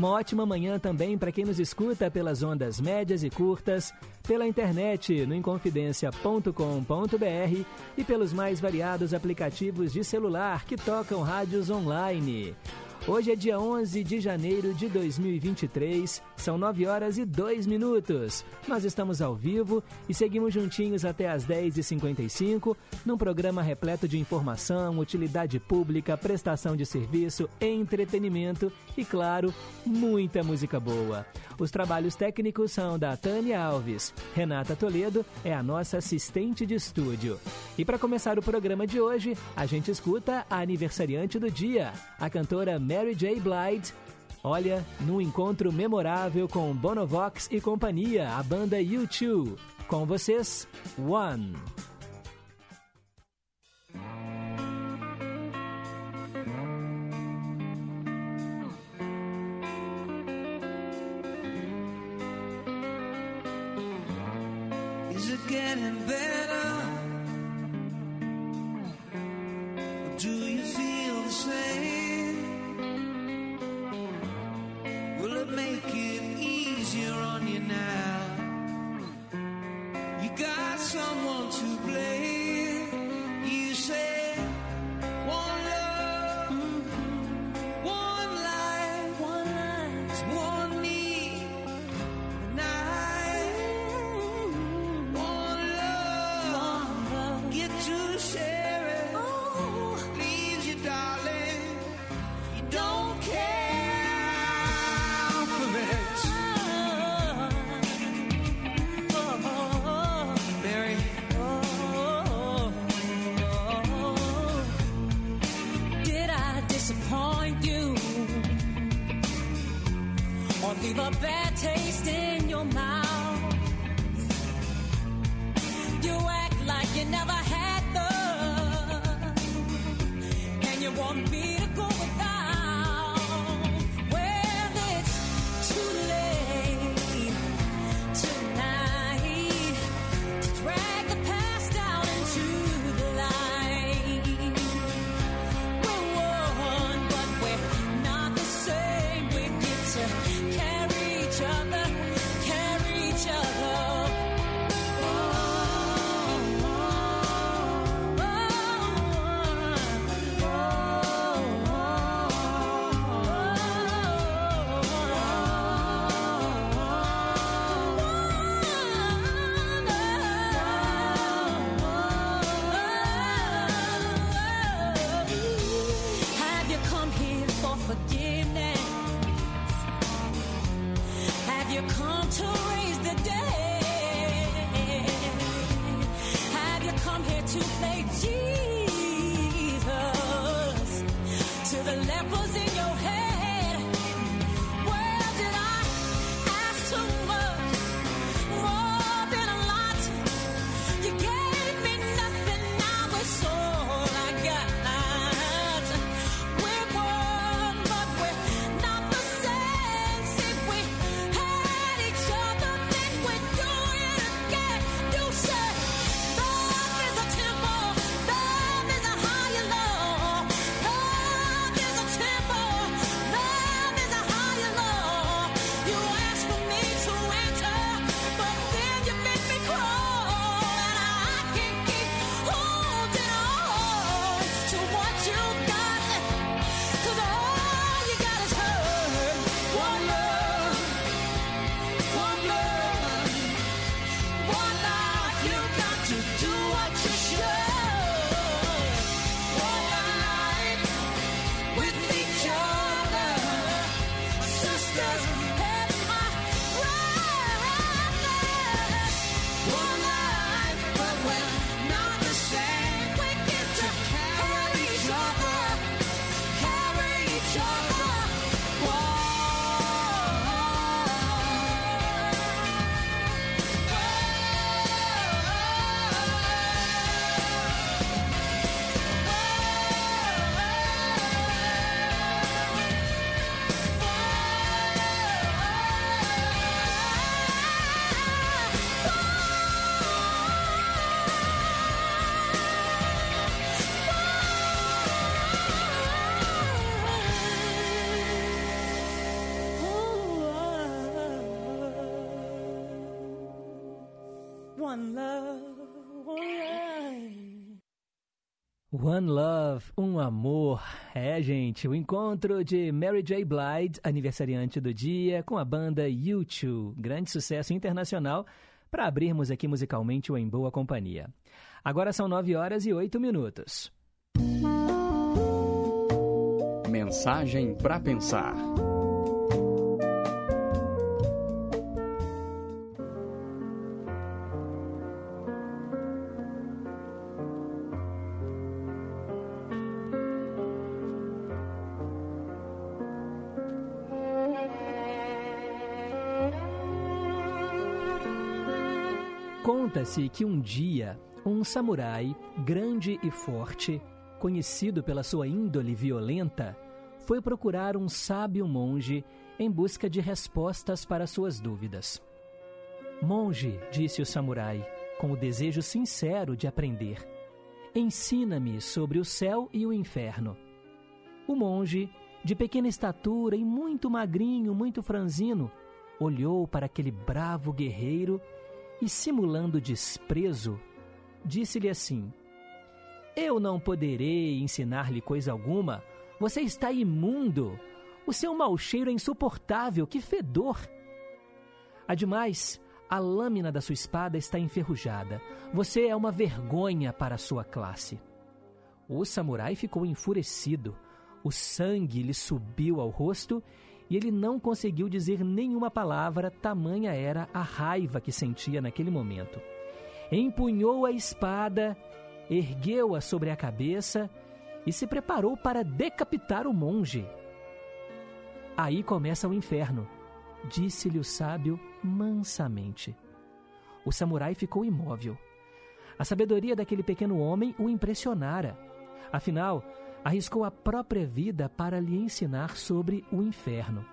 Uma ótima manhã também para quem nos escuta pelas ondas médias e curtas, pela internet no inconfidencia.com.br e pelos mais variados aplicativos de celular que tocam rádios online. Hoje é dia 11 de janeiro de 2023, são 9 horas e 2 minutos. Nós estamos ao vivo e seguimos juntinhos até as 10h55, num programa repleto de informação, utilidade pública, prestação de serviço, entretenimento e, claro, muita música boa. Os trabalhos técnicos são da Tânia Alves. Renata Toledo é a nossa assistente de estúdio. E para começar o programa de hoje, a gente escuta a aniversariante do dia, a cantora Mary J. Blige. Olha, num encontro memorável com Bonovox e companhia, a banda U2. Com vocês, One. Do you feel the same? Make it easier on you now? You got someone to blame. You say a bad taste in your mouth? You act like you never One Love, um amor. É, gente, o encontro de Mary J. Blige, aniversariante do dia, com a banda U2, grande sucesso internacional, para abrirmos aqui musicalmente o Em Boa Companhia. Agora são 9 horas e 8 minutos. Mensagem para pensar. Conta-se que um dia um samurai grande e forte, conhecido pela sua índole violenta, foi procurar um sábio monge em busca de respostas para suas dúvidas. Monge, disse o samurai, com o desejo sincero de aprender, ensina-me sobre o céu e o inferno. O monge, de pequena estatura e muito magrinho, muito franzino, olhou para aquele bravo guerreiro e, simulando desprezo, disse-lhe assim: Eu não poderei ensinar-lhe coisa alguma. Você está imundo. O seu mau cheiro é insuportável. Que fedor! Ademais, a lâmina da sua espada está enferrujada. Você é uma vergonha para a sua classe. O samurai ficou enfurecido. O sangue lhe subiu ao rosto e ele não conseguiu dizer nenhuma palavra, tamanha era a raiva que sentia naquele momento. Empunhou a espada, ergueu-a sobre a cabeça e se preparou para decapitar o monge. Aí começa o inferno, disse-lhe o sábio mansamente. O samurai ficou imóvel. A sabedoria daquele pequeno homem o impressionara. Afinal, arriscou a própria vida para lhe ensinar sobre o inferno.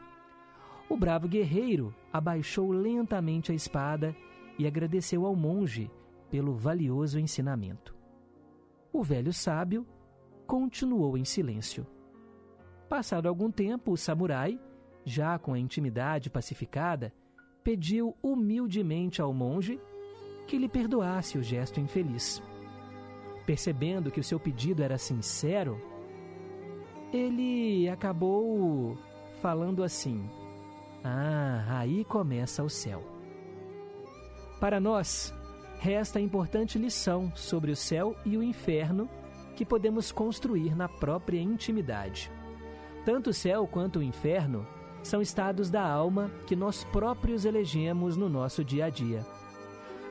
O bravo guerreiro abaixou lentamente a espada e agradeceu ao monge pelo valioso ensinamento. O velho sábio continuou em silêncio. Passado algum tempo, o samurai, já com a intimidade pacificada, pediu humildemente ao monge que lhe perdoasse o gesto infeliz. Percebendo que o seu pedido era sincero, ele acabou falando assim: Ah, aí começa o céu. Para nós, resta a importante lição sobre o céu e o inferno que podemos construir na própria intimidade. Tanto o céu quanto o inferno são estados da alma que nós próprios elegemos no nosso dia a dia.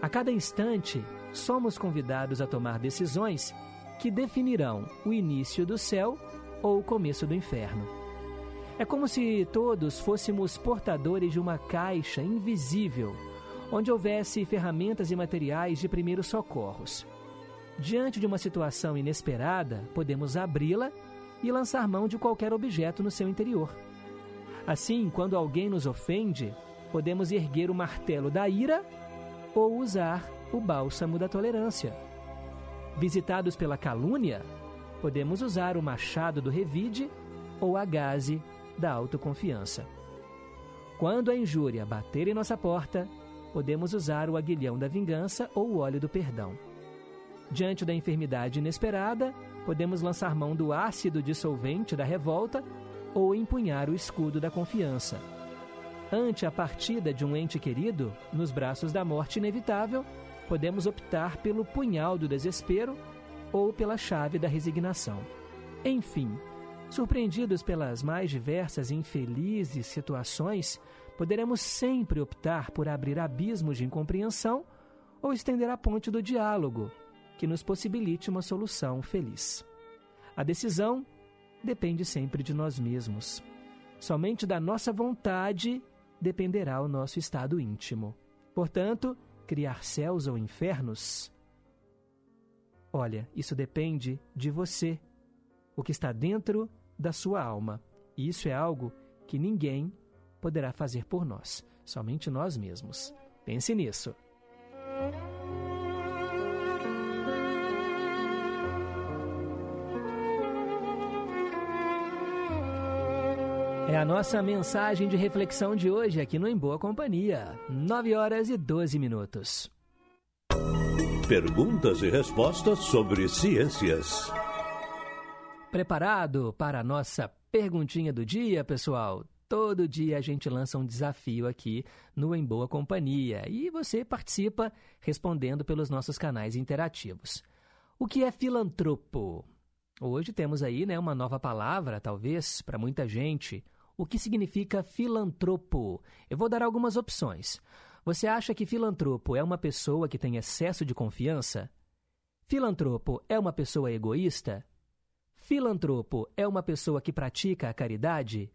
A cada instante, somos convidados a tomar decisões que definirão o início do céu ou o começo do inferno. É como se todos fôssemos portadores de uma caixa invisível, onde houvesse ferramentas e materiais de primeiros socorros. Diante de uma situação inesperada, podemos abri-la e lançar mão de qualquer objeto no seu interior. Assim, quando alguém nos ofende, podemos erguer o martelo da ira ou usar o bálsamo da tolerância. Visitados pela calúnia, podemos usar o machado do revide ou a gaze da autoconfiança. Quando a injúria bater em nossa porta, podemos usar o aguilhão da vingança ou o óleo do perdão. Diante da enfermidade inesperada, podemos lançar mão do ácido dissolvente da revolta ou empunhar o escudo da confiança. Ante a partida de um ente querido, nos braços da morte inevitável, podemos optar pelo punhal do desespero ou pela chave da resignação. Enfim, surpreendidos pelas mais diversas e infelizes situações, poderemos sempre optar por abrir abismos de incompreensão ou estender a ponte do diálogo, que nos possibilite uma solução feliz. A decisão depende sempre de nós mesmos. Somente da nossa vontade dependerá o nosso estado íntimo. Portanto, criar céus ou infernos? Olha, isso depende de você, o que está dentro da sua alma. E isso é algo que ninguém poderá fazer por nós, somente nós mesmos. Pense nisso. É a nossa mensagem de reflexão de hoje aqui no Em Boa Companhia. 9 horas e 12 minutos. Perguntas e respostas sobre ciências. Preparado para a nossa perguntinha do dia, pessoal? Todo dia a gente lança um desafio aqui no Em Boa Companhia e você participa respondendo pelos nossos canais interativos. O que é filantropo? Hoje temos aí né, uma nova palavra, talvez, para muita gente. O que significa filantropo? Eu vou dar algumas opções. Você acha que filantropo é uma pessoa que tem excesso de confiança? Filantropo é uma pessoa egoísta? Filantropo é uma pessoa que pratica a caridade?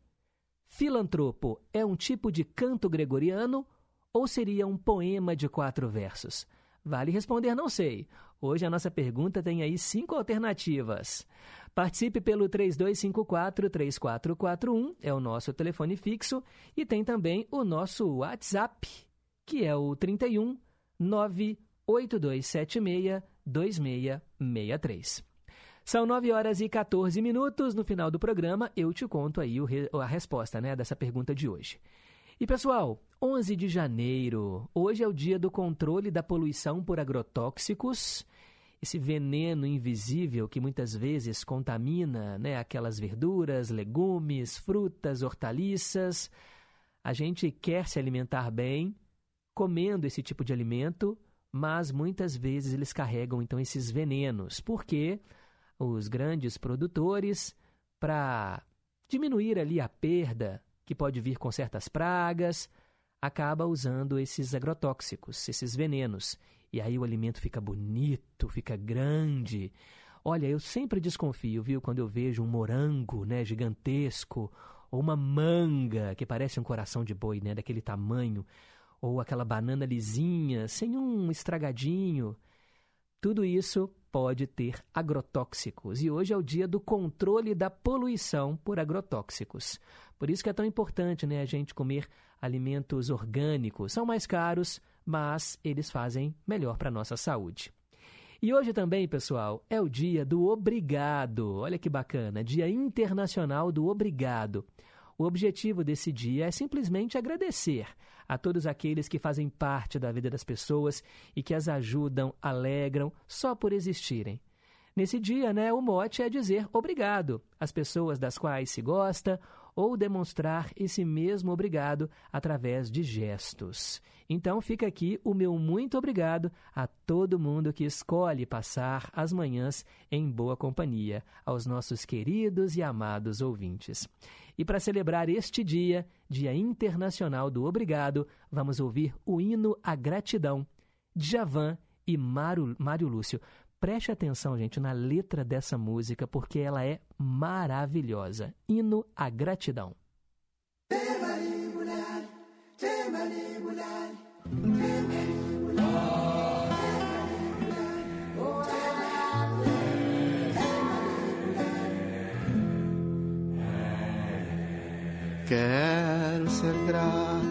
Filantropo é um tipo de canto gregoriano ou seria um poema de quatro versos? Vale responder não sei. Hoje a nossa pergunta tem aí cinco alternativas. Participe pelo 3254-3441, é o nosso telefone fixo, e tem também o nosso WhatsApp, que é o 31 98276 2663. São 9 horas e 14 minutos. No final do programa, eu te conto aí re- a resposta né, dessa pergunta de hoje. E pessoal, 11 de janeiro, hoje é o dia do controle da poluição por agrotóxicos. Esse veneno invisível que muitas vezes contamina né, aquelas verduras, legumes, frutas, hortaliças. A gente quer se alimentar bem, comendo esse tipo de alimento, mas muitas vezes eles carregam então esses venenos, porque os grandes produtores, para diminuir ali a perda que pode vir com certas pragas, acaba usando esses agrotóxicos, esses venenos. E aí o alimento fica bonito, fica grande. Olha, eu sempre desconfio, viu, quando eu vejo um morango, né, gigantesco, ou uma manga que parece um coração de boi, né, daquele tamanho, ou aquela banana lisinha, sem um estragadinho. Tudo isso pode ter agrotóxicos. E hoje é o dia do controle da poluição por agrotóxicos. Por isso que é tão importante né, a gente comer alimentos orgânicos. São mais caros, mas eles fazem melhor para a nossa saúde. E hoje também, pessoal, é o dia do obrigado. Olha que bacana, Dia Internacional do Obrigado. O objetivo desse dia é simplesmente agradecer a todos aqueles que fazem parte da vida das pessoas e que as ajudam, alegram só por existirem. Nesse dia, né, o mote é dizer obrigado às pessoas das quais se gosta ou demonstrar esse mesmo obrigado através de gestos. Então fica aqui o meu muito obrigado a todo mundo que escolhe passar as manhãs em boa companhia, aos nossos queridos e amados ouvintes. E para celebrar este dia, Dia Internacional do Obrigado, vamos ouvir o hino à gratidão, Djavan e Mário Lúcio. Preste atenção, gente, na letra dessa música, porque ela é maravilhosa. Hino à gratidão. Quero ser grato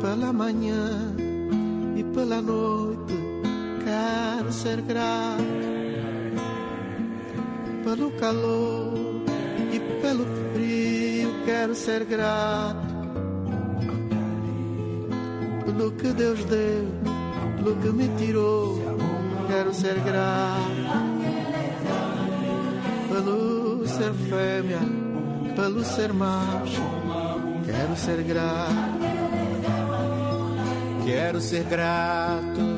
pela manhã e pela noite. Ser grato pelo calor e pelo frio. Quero ser grato pelo que Deus deu, pelo que me tirou. Quero ser grato pelo ser fêmea pelo ser macho, quero ser grato. Quero ser grato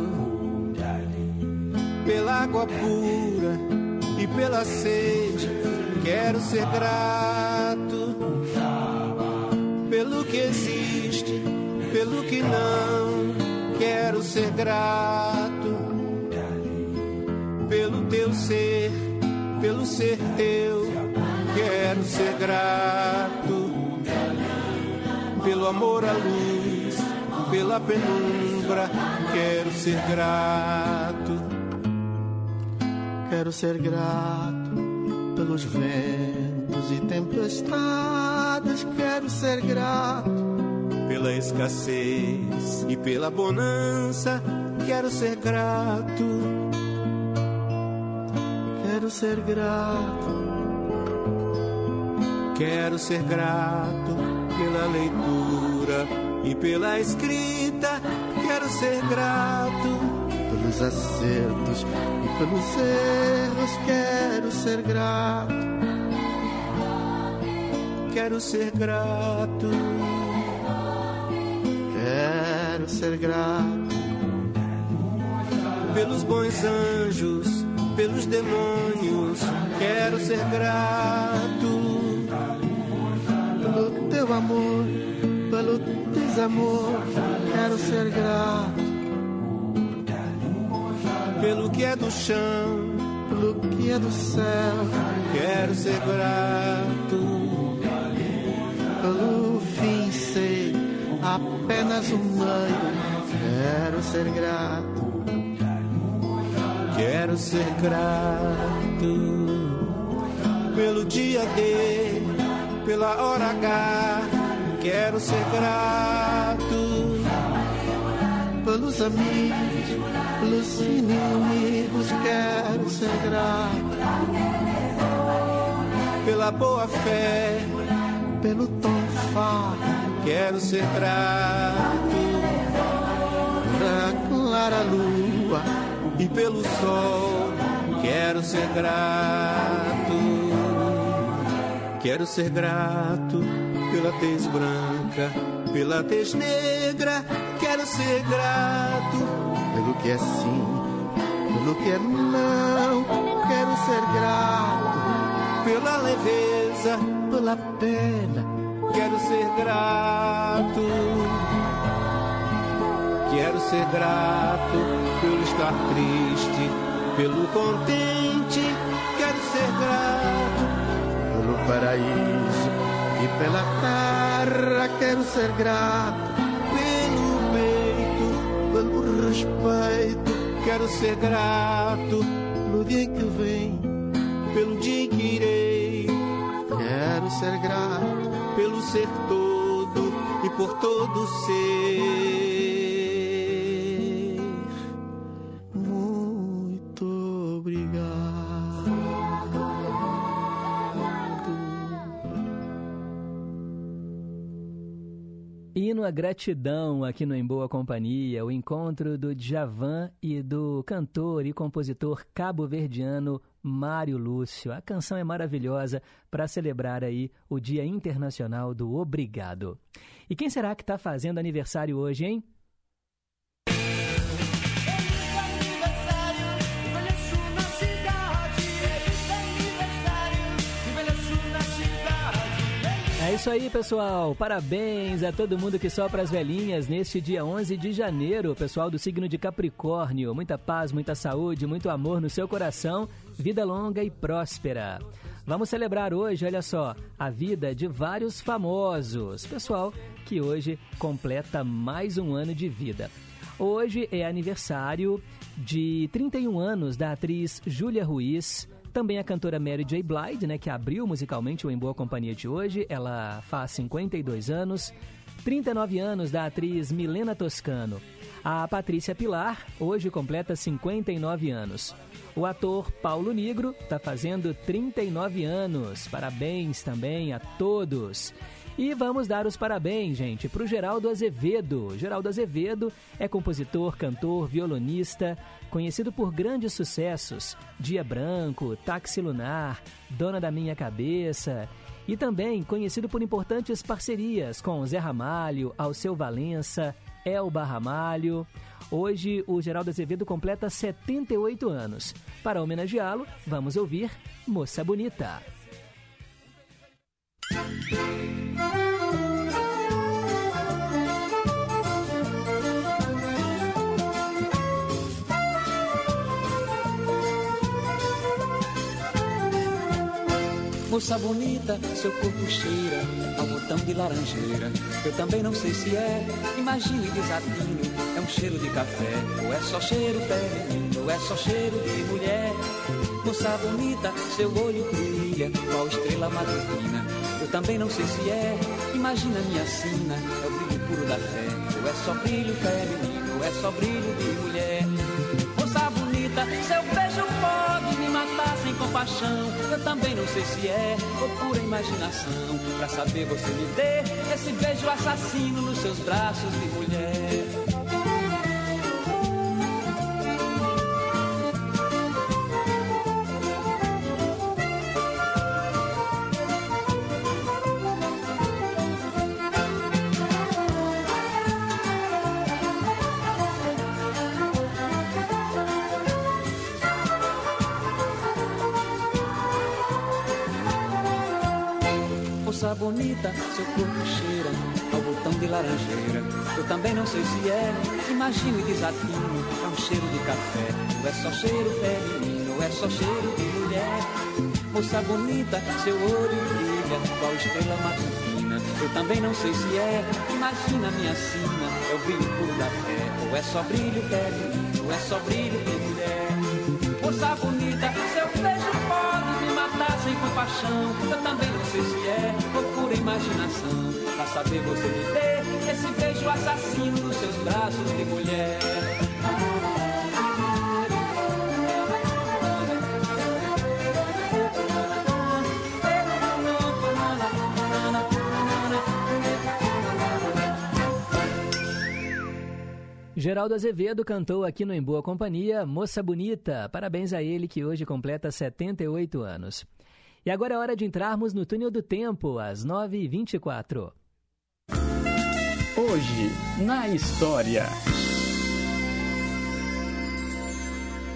pela água pura e pela sede. Quero ser grato pelo que existe, pelo que não. Quero ser grato pelo teu ser, pelo ser teu quero ser grato pelo amor à luz, pela penumbra, quero ser grato. Quero ser grato pelos ventos e tempestades, quero ser grato pela escassez e pela bonança, quero ser grato. Quero ser grato Quero ser grato pela leitura e pela escrita. Quero ser grato pelos acertos e pelos erros. Quero ser grato, quero ser grato, quero ser grato pelos bons anjos, pelos demônios. Quero ser grato pelo teu amor, pelo desamor. Quero ser grato pelo que é do chão, pelo que é do céu. Quero ser grato pelo fim ser apenas um meio. Quero ser grato. Quero ser grato pelo dia D, pela hora H. Quero ser grato pelos amigos, pelos inimigos. Quero ser grato pela boa fé, pelo tom fado. Quero ser grato pela clara lua e pelo sol. Quero ser grato. Quero ser grato pela tez branca, pela tez negra. Quero ser grato pelo que é sim, pelo que é não. Quero ser grato pela leveza, pela pena. Quero ser grato. Quero ser grato pelo estar triste, pelo contente. Quero ser grato pelo paraíso e pela terra. Quero ser grato respeito. Quero ser grato pelo dia que vem, pelo dia que irei. Quero ser grato pelo ser todo e por todo ser. Gratidão aqui no Em Boa Companhia, o encontro do Djavan e do cantor e compositor cabo-verdiano Mário Lúcio. A canção é maravilhosa para celebrar aí o Dia Internacional do Obrigado. E quem será que está fazendo aniversário hoje, hein? É isso aí, pessoal. Parabéns a todo mundo que sopra as velhinhas neste dia 11 de janeiro. Pessoal do signo de Capricórnio. Muita paz, muita saúde, muito amor no seu coração. Vida longa e próspera. Vamos celebrar hoje, olha só, a vida de vários famosos. Pessoal que hoje completa mais um ano de vida. Hoje é aniversário de 31 anos da atriz Júlia Ruiz. Também a cantora Mary J. Blige, né, que abriu musicalmente o Em Boa Companhia de hoje. Ela faz 52 anos. 39 anos da atriz Milena Toscano. A Patrícia Pilar, hoje completa 59 anos. O ator Paulo Negro está fazendo 39 anos. Parabéns também a todos. E vamos dar os parabéns, gente, para o Geraldo Azevedo. Geraldo Azevedo é compositor, cantor, violonista, conhecido por grandes sucessos: Dia Branco, Táxi Lunar, Dona da Minha Cabeça. E também conhecido por importantes parcerias com Zé Ramalho, Alceu Valença, Elba Ramalho. Hoje, o Geraldo Azevedo completa 78 anos. Para homenageá-lo, vamos ouvir Moça Bonita. Moça bonita, seu corpo cheira ao botão de laranjeira. Eu também não sei se é, imagine desatino. É um cheiro de café, ou é só cheiro feminino, ou é só cheiro de mulher. Moça bonita, seu olho brilha, qual estrela matutina. Eu também não sei se é, imagina minha sina, é o brilho puro da fé. Ou é só brilho feminino, ou é só brilho de mulher. Moça bonita, seu beijo pode me matar sem compaixão. Eu também não sei se é ou pura imaginação. Pra saber você me dê esse beijo assassino nos seus braços de mulher. Moça bonita, seu corpo cheira ao botão de laranjeira. Eu também não sei se é, imagino e desatino. É um cheiro de café, ou é só cheiro feminino, ou é só cheiro de mulher. Moça bonita, seu olho brilha qual estrela matutina. Eu também não sei se é, imagina minha sina, é o brilho puro da fé, ou é só brilho feminino, ou é só brilho de mulher. Moça bonita, sem compaixão. Eu também não sei se é ou imaginação. Pra saber você me dê esse beijo assassino nos seus braços de mulher. Geraldo Azevedo cantou aqui no Em Boa Companhia Moça Bonita. Parabéns a ele que hoje completa 78 anos. E agora é hora de entrarmos no túnel do tempo, às 9h24. Hoje, na história.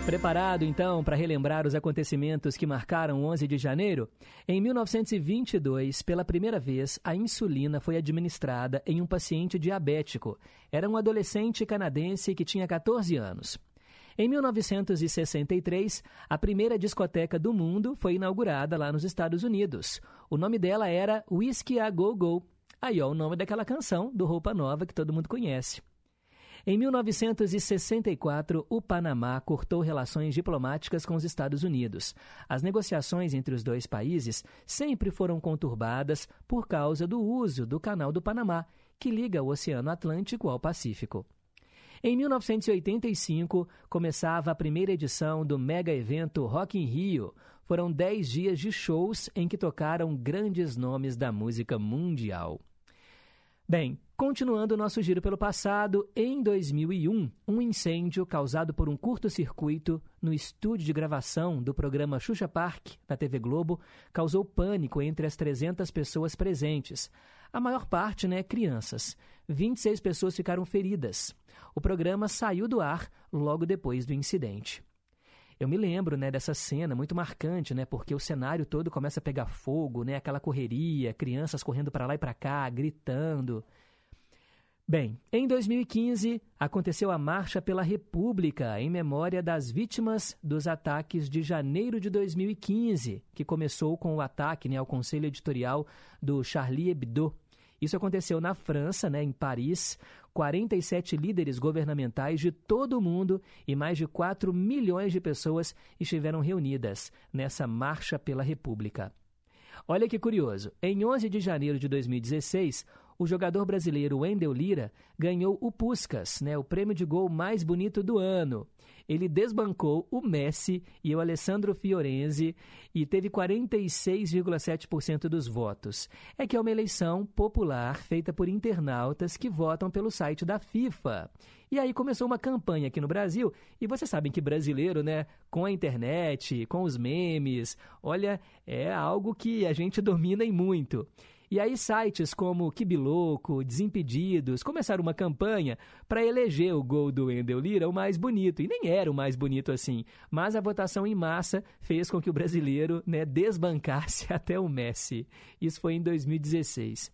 Preparado então para relembrar os acontecimentos que marcaram 11 de janeiro? Em 1922, pela primeira vez, a insulina foi administrada em um paciente diabético. Era um adolescente canadense que tinha 14 anos. Em 1963, a primeira discoteca do mundo foi inaugurada lá nos Estados Unidos. O nome dela era Whiskey a Go Go. Aí, ó, o nome daquela canção do Roupa Nova que todo mundo conhece. Em 1964, o Panamá cortou relações diplomáticas com os Estados Unidos. As negociações entre os dois países sempre foram conturbadas por causa do uso do Canal do Panamá, que liga o Oceano Atlântico ao Pacífico. Em 1985, começava a primeira edição do mega evento Rock in Rio. Foram 10 dias de shows em que tocaram grandes nomes da música mundial. Bem, continuando o nosso giro pelo passado, em 2001, um incêndio causado por um curto-circuito no estúdio de gravação do programa Xuxa Park, da TV Globo, causou pânico entre as 300 pessoas presentes. A maior parte, né, crianças. 26 pessoas ficaram feridas. O programa saiu do ar logo depois do incidente. Eu me lembro, né, dessa cena muito marcante, né, porque o cenário todo começa a pegar fogo, né, aquela correria, crianças correndo para lá e para cá, gritando. Bem, em 2015 aconteceu a Marcha pela República em memória das vítimas dos ataques de janeiro de 2015, que começou com o ataque né, ao conselho editorial do Charlie Hebdo. Isso aconteceu na França, né, em Paris. 47 líderes governamentais de todo o mundo e mais de 4 milhões de pessoas estiveram reunidas nessa Marcha pela República. Olha que curioso, em 11 de janeiro de 2016, o jogador brasileiro Wendel Lira ganhou o Puskas, né, o prêmio de gol mais bonito do ano. Ele desbancou o Messi e o Alessandro Fiorenzi e teve 46,7% dos votos. É que é uma eleição popular feita por internautas que votam pelo site da FIFA. E aí começou uma campanha aqui no Brasil, e vocês sabem que brasileiro, né, com a internet, com os memes, olha, é algo que a gente domina em muito. E aí sites como Kibiloco, Desimpedidos começaram uma campanha para eleger o gol do Wendel Lira o mais bonito. E nem era o mais bonito assim, mas a votação em massa fez com que o brasileiro né, desbancasse até o Messi. Isso foi em 2016.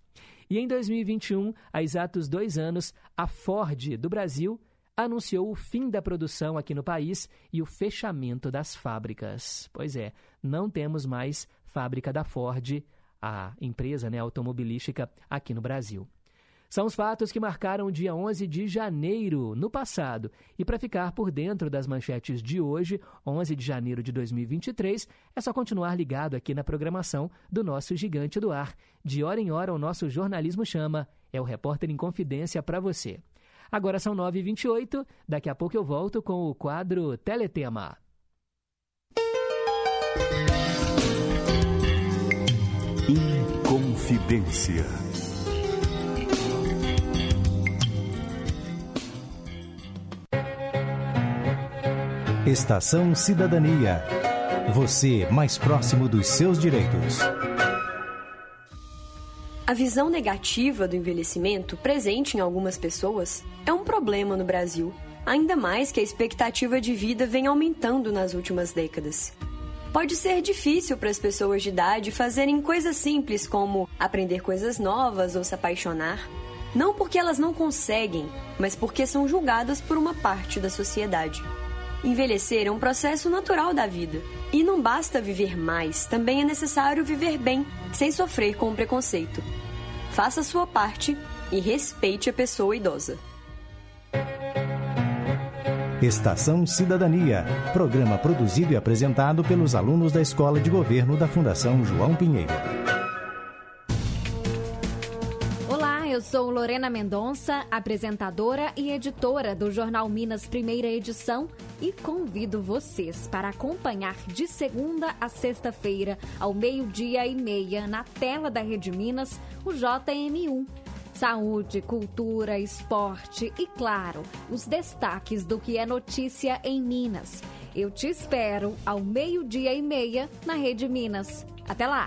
E em 2021, há exatos dois anos, a Ford do Brasil anunciou o fim da produção aqui no país e o fechamento das fábricas. Pois é, não temos mais fábrica da Ford a empresa né, automobilística aqui no Brasil. São os fatos que marcaram o dia 11 de janeiro no passado. E para ficar por dentro das manchetes de hoje, 11 de janeiro de 2023, é só continuar ligado aqui na programação do nosso Gigante do Ar. De hora em hora, o nosso jornalismo chama. É o Repórter em Confidência para você. Agora são 9h28, daqui a pouco eu volto com o quadro Teletema. Inconfidência. Estação Cidadania. Você mais próximo dos seus direitos. A visão negativa do envelhecimento, presente em algumas pessoas, é um problema no Brasil, ainda mais que a expectativa de vida vem aumentando nas últimas décadas. Pode ser difícil para as pessoas de idade fazerem coisas simples como aprender coisas novas ou se apaixonar. Não porque elas não conseguem, mas porque são julgadas por uma parte da sociedade. Envelhecer é um processo natural da vida. E não basta viver mais, também é necessário viver bem, sem sofrer com o preconceito. Faça a sua parte e respeite a pessoa idosa. Estação Cidadania. Programa produzido e apresentado pelos alunos da Escola de Governo da Fundação João Pinheiro. Olá, eu sou Lorena Mendonça, apresentadora e editora do Jornal Minas Primeira Edição e convido vocês para acompanhar de segunda a sexta-feira, ao meio-dia e meia, na tela da Rede Minas, o JM1. Saúde, cultura, esporte e, claro, os destaques do que é notícia em Minas. Eu te espero ao meio-dia e meia na Rede Minas. Até lá!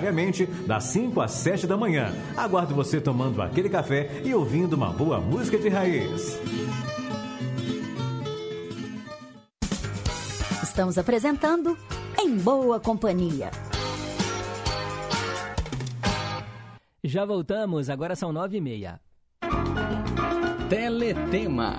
diariamente, das 5 às 7 da manhã. Aguardo você tomando aquele café e ouvindo uma boa música de raiz. Estamos apresentando Em Boa Companhia. Já voltamos, agora são nove e meia. Teletema.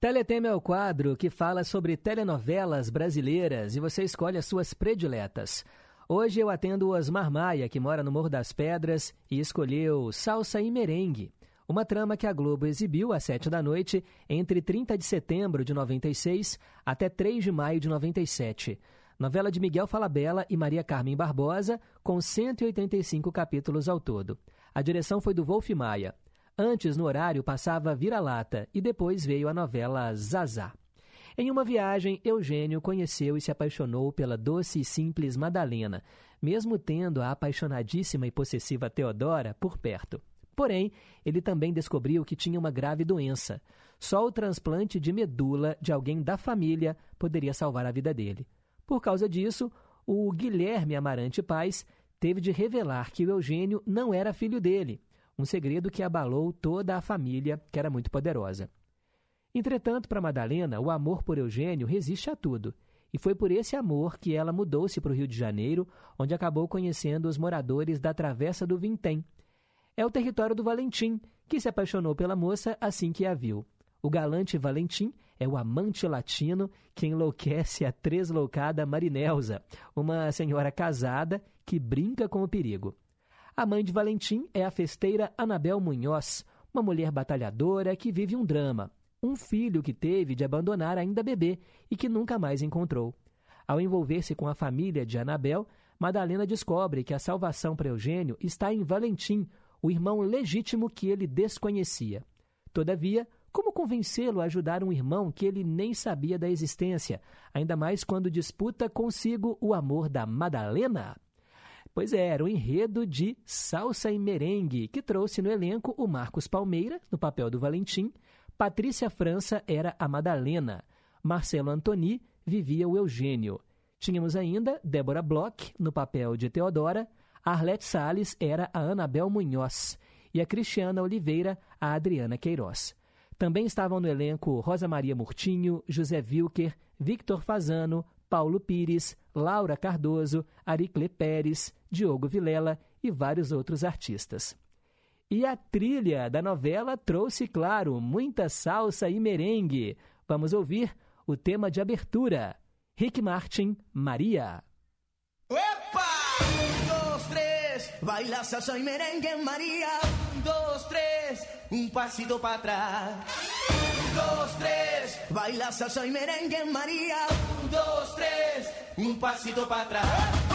Teletema é o quadro que fala sobre telenovelas brasileiras e você escolhe as suas prediletas. Hoje eu atendo o Osmar Maia, que mora no Morro das Pedras, e escolheu Salsa e Merengue, uma trama que a Globo exibiu às sete da noite entre 30 de setembro de 96 até 3 de maio de 97. Novela de Miguel Falabella e Maria Carmen Barbosa, com 185 capítulos ao todo. A direção foi do Wolf Maia. Antes, no horário, passava Vira-Lata e depois veio a novela Zazá. Em uma viagem, Eugênio conheceu e se apaixonou pela doce e simples Madalena, mesmo tendo a apaixonadíssima e possessiva Teodora por perto. Porém, ele também descobriu que tinha uma grave doença. Só o transplante de medula de alguém da família poderia salvar a vida dele. Por causa disso, o Guilherme Amarante Paz teve de revelar que o Eugênio não era filho dele, um segredo que abalou toda a família, que era muito poderosa. Entretanto, para Madalena, o amor por Eugênio resiste a tudo. E foi por esse amor que ela mudou-se para o Rio de Janeiro, onde acabou conhecendo os moradores da Travessa do Vintém. É o território do Valentim, que se apaixonou pela moça assim que a viu. O galante Valentim é o amante latino que enlouquece a tresloucada Marinelza, uma senhora casada que brinca com o perigo. A mãe de Valentim é a festeira Anabel Munhoz, uma mulher batalhadora que vive um drama um filho que teve de abandonar ainda bebê e que nunca mais encontrou. Ao envolver-se com a família de Anabel, Madalena descobre que a salvação para Eugênio está em Valentim, o irmão legítimo que ele desconhecia. Todavia, como convencê-lo a ajudar um irmão que ele nem sabia da existência, ainda mais quando disputa consigo o amor da Madalena? Pois é, era o enredo de Salsa e Merengue, que trouxe no elenco o Marcos Palmeira, no papel do Valentim, Patrícia França era a Madalena. Marcelo Antoni vivia o Eugênio. Tínhamos ainda Débora Bloch no papel de Teodora. Arlete Salles era a Anabel Munhoz. E a Cristiana Oliveira, a Adriana Queiroz. Também estavam no elenco Rosa Maria Murtinho, José Wilker, Victor Fazano, Paulo Pires, Laura Cardoso, Aricle Pérez, Diogo Vilela e vários outros artistas. E a trilha da novela trouxe, claro, muita salsa e merengue. Vamos ouvir o tema de abertura. Rick Martin, Maria. ¡Epa! Un, dos, tres, baila salsa y merengue, María. Un, dos, tres, un pasito para atrás. Dos, tres, baila salsa y merengue, María. Un, dos, tres, un pasito para atrás.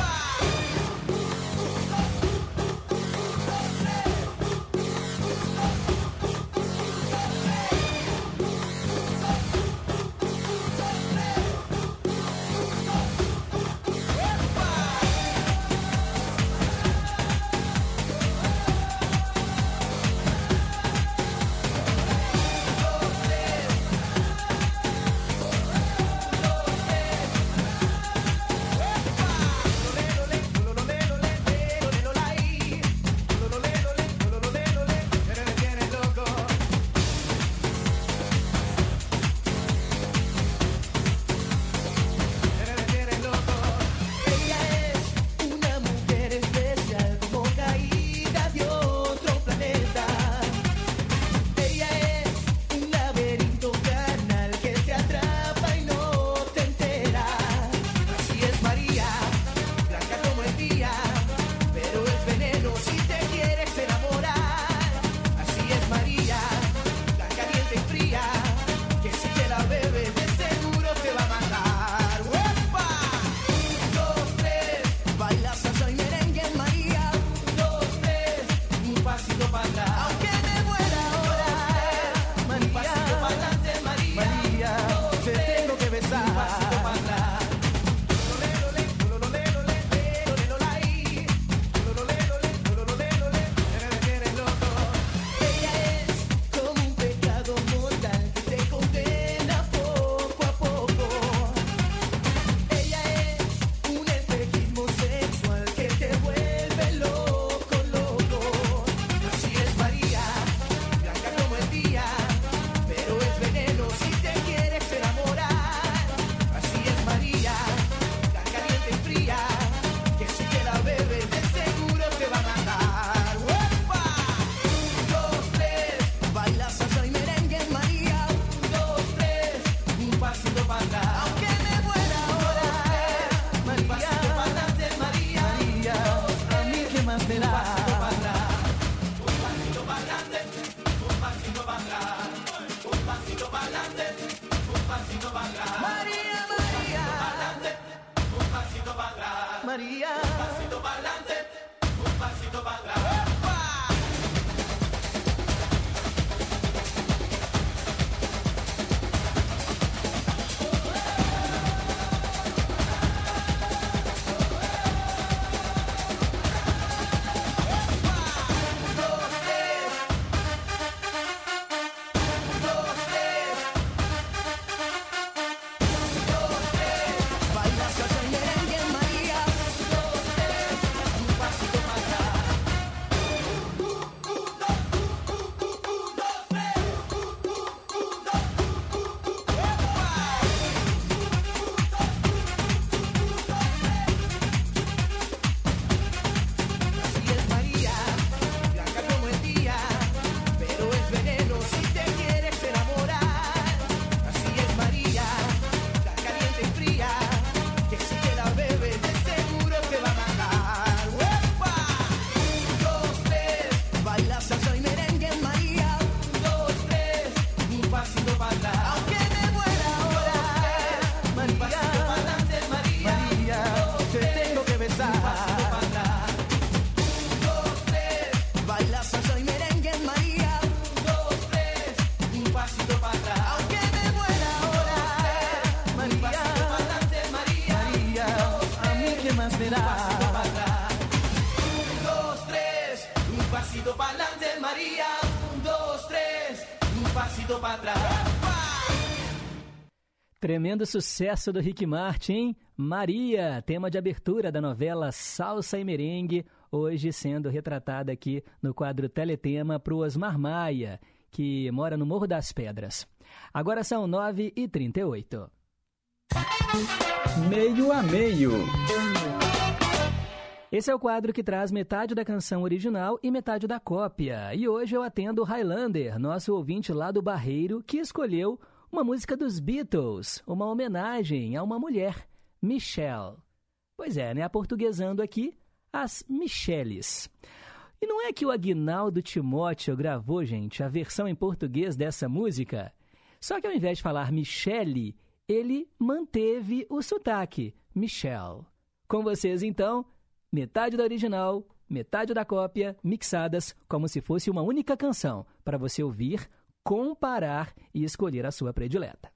Tremendo sucesso do Rick Martin, Maria, tema de abertura da novela Salsa e Merengue, hoje sendo retratada aqui no quadro Teletema para o Osmar Maia, que mora no Morro das Pedras. Agora são 9h38. Meio a meio. Esse é o quadro que traz metade da canção original e metade da cópia. E hoje eu atendo o Highlander, nosso ouvinte lá do Barreiro, que escolheu uma música dos Beatles, uma homenagem a uma mulher, Michelle. Pois é, né? Aportuguesando aqui, as Michelles. E não é que o Aguinaldo Timóteo gravou, gente, a versão em português dessa música? Só que ao invés de falar Michelle, ele manteve o sotaque, Michelle. Com vocês, então, metade da original, metade da cópia, mixadas como se fosse uma única canção, para você ouvir comparar e escolher a sua predileta.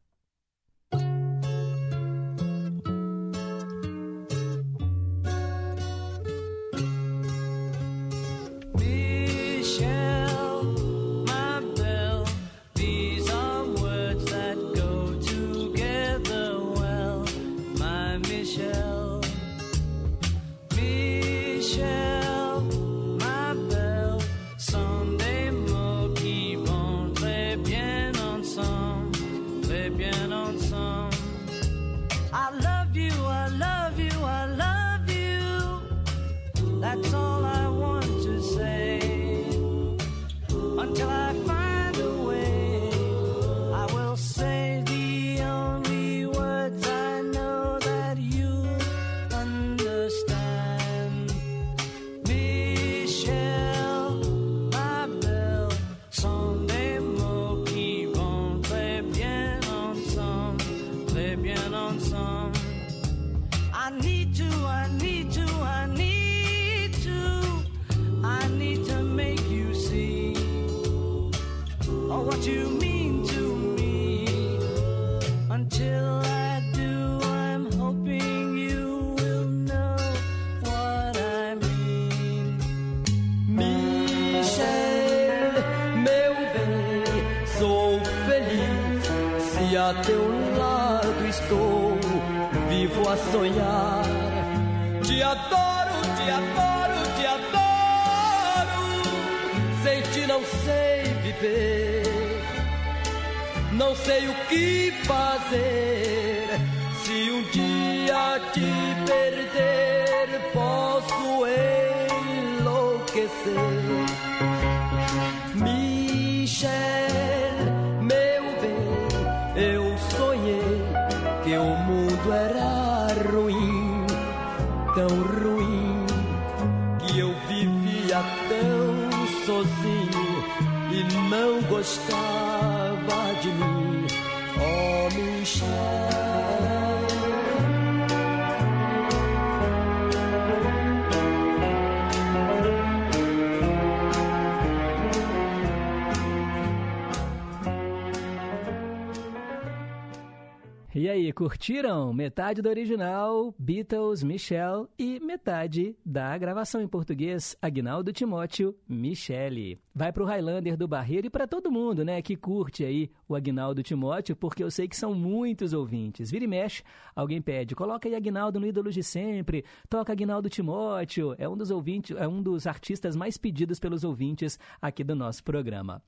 viver. Não sei o que fazer se um dia te perder. E aí, curtiram? Metade do original, Beatles, Michelle e metade da gravação em português, Agnaldo Timóteo, Michele. Vai pro Highlander do Barreiro e para todo mundo, né, que curte aí o Agnaldo Timóteo, porque eu sei que são muitos ouvintes. Vira e mexe, alguém pede, coloca aí Agnaldo no Ídolos de Sempre, toca Agnaldo Timóteo, é um dos ouvintes, é um dos artistas mais pedidos pelos ouvintes aqui do nosso programa.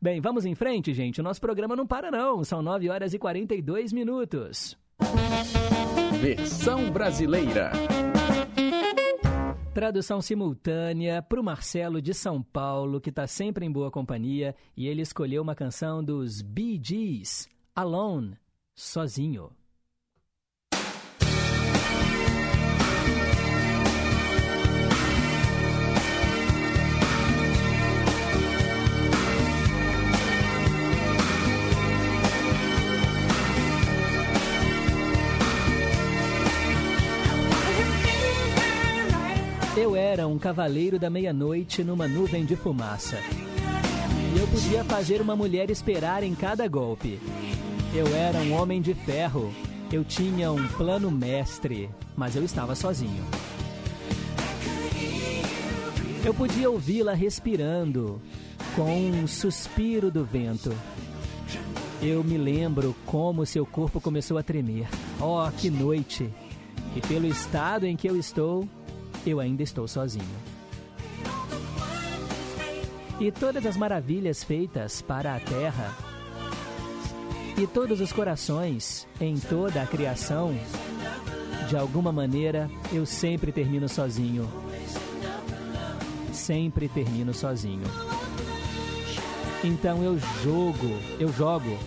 Bem, vamos em frente, gente. O nosso programa não para, não. São 9 horas e 42 minutos. Versão brasileira. Tradução simultânea para o Marcelo de São Paulo, que está sempre em boa companhia, e ele escolheu uma canção dos Bee Gees, Alone, sozinho. Eu era um cavaleiro da meia-noite numa nuvem de fumaça. E eu podia fazer uma mulher esperar em cada golpe. Eu era um homem de ferro. Eu tinha um plano mestre, mas eu estava sozinho. Eu podia ouvi-la respirando, com um suspiro do vento. Eu me lembro como seu corpo começou a tremer. Oh, que noite! E pelo estado em que eu estou, eu ainda estou sozinho. E todas as maravilhas feitas para a terra, e todos os corações em toda a criação, de alguma maneira eu sempre termino sozinho. Sempre termino sozinho. Então eu jogo, eu jogo,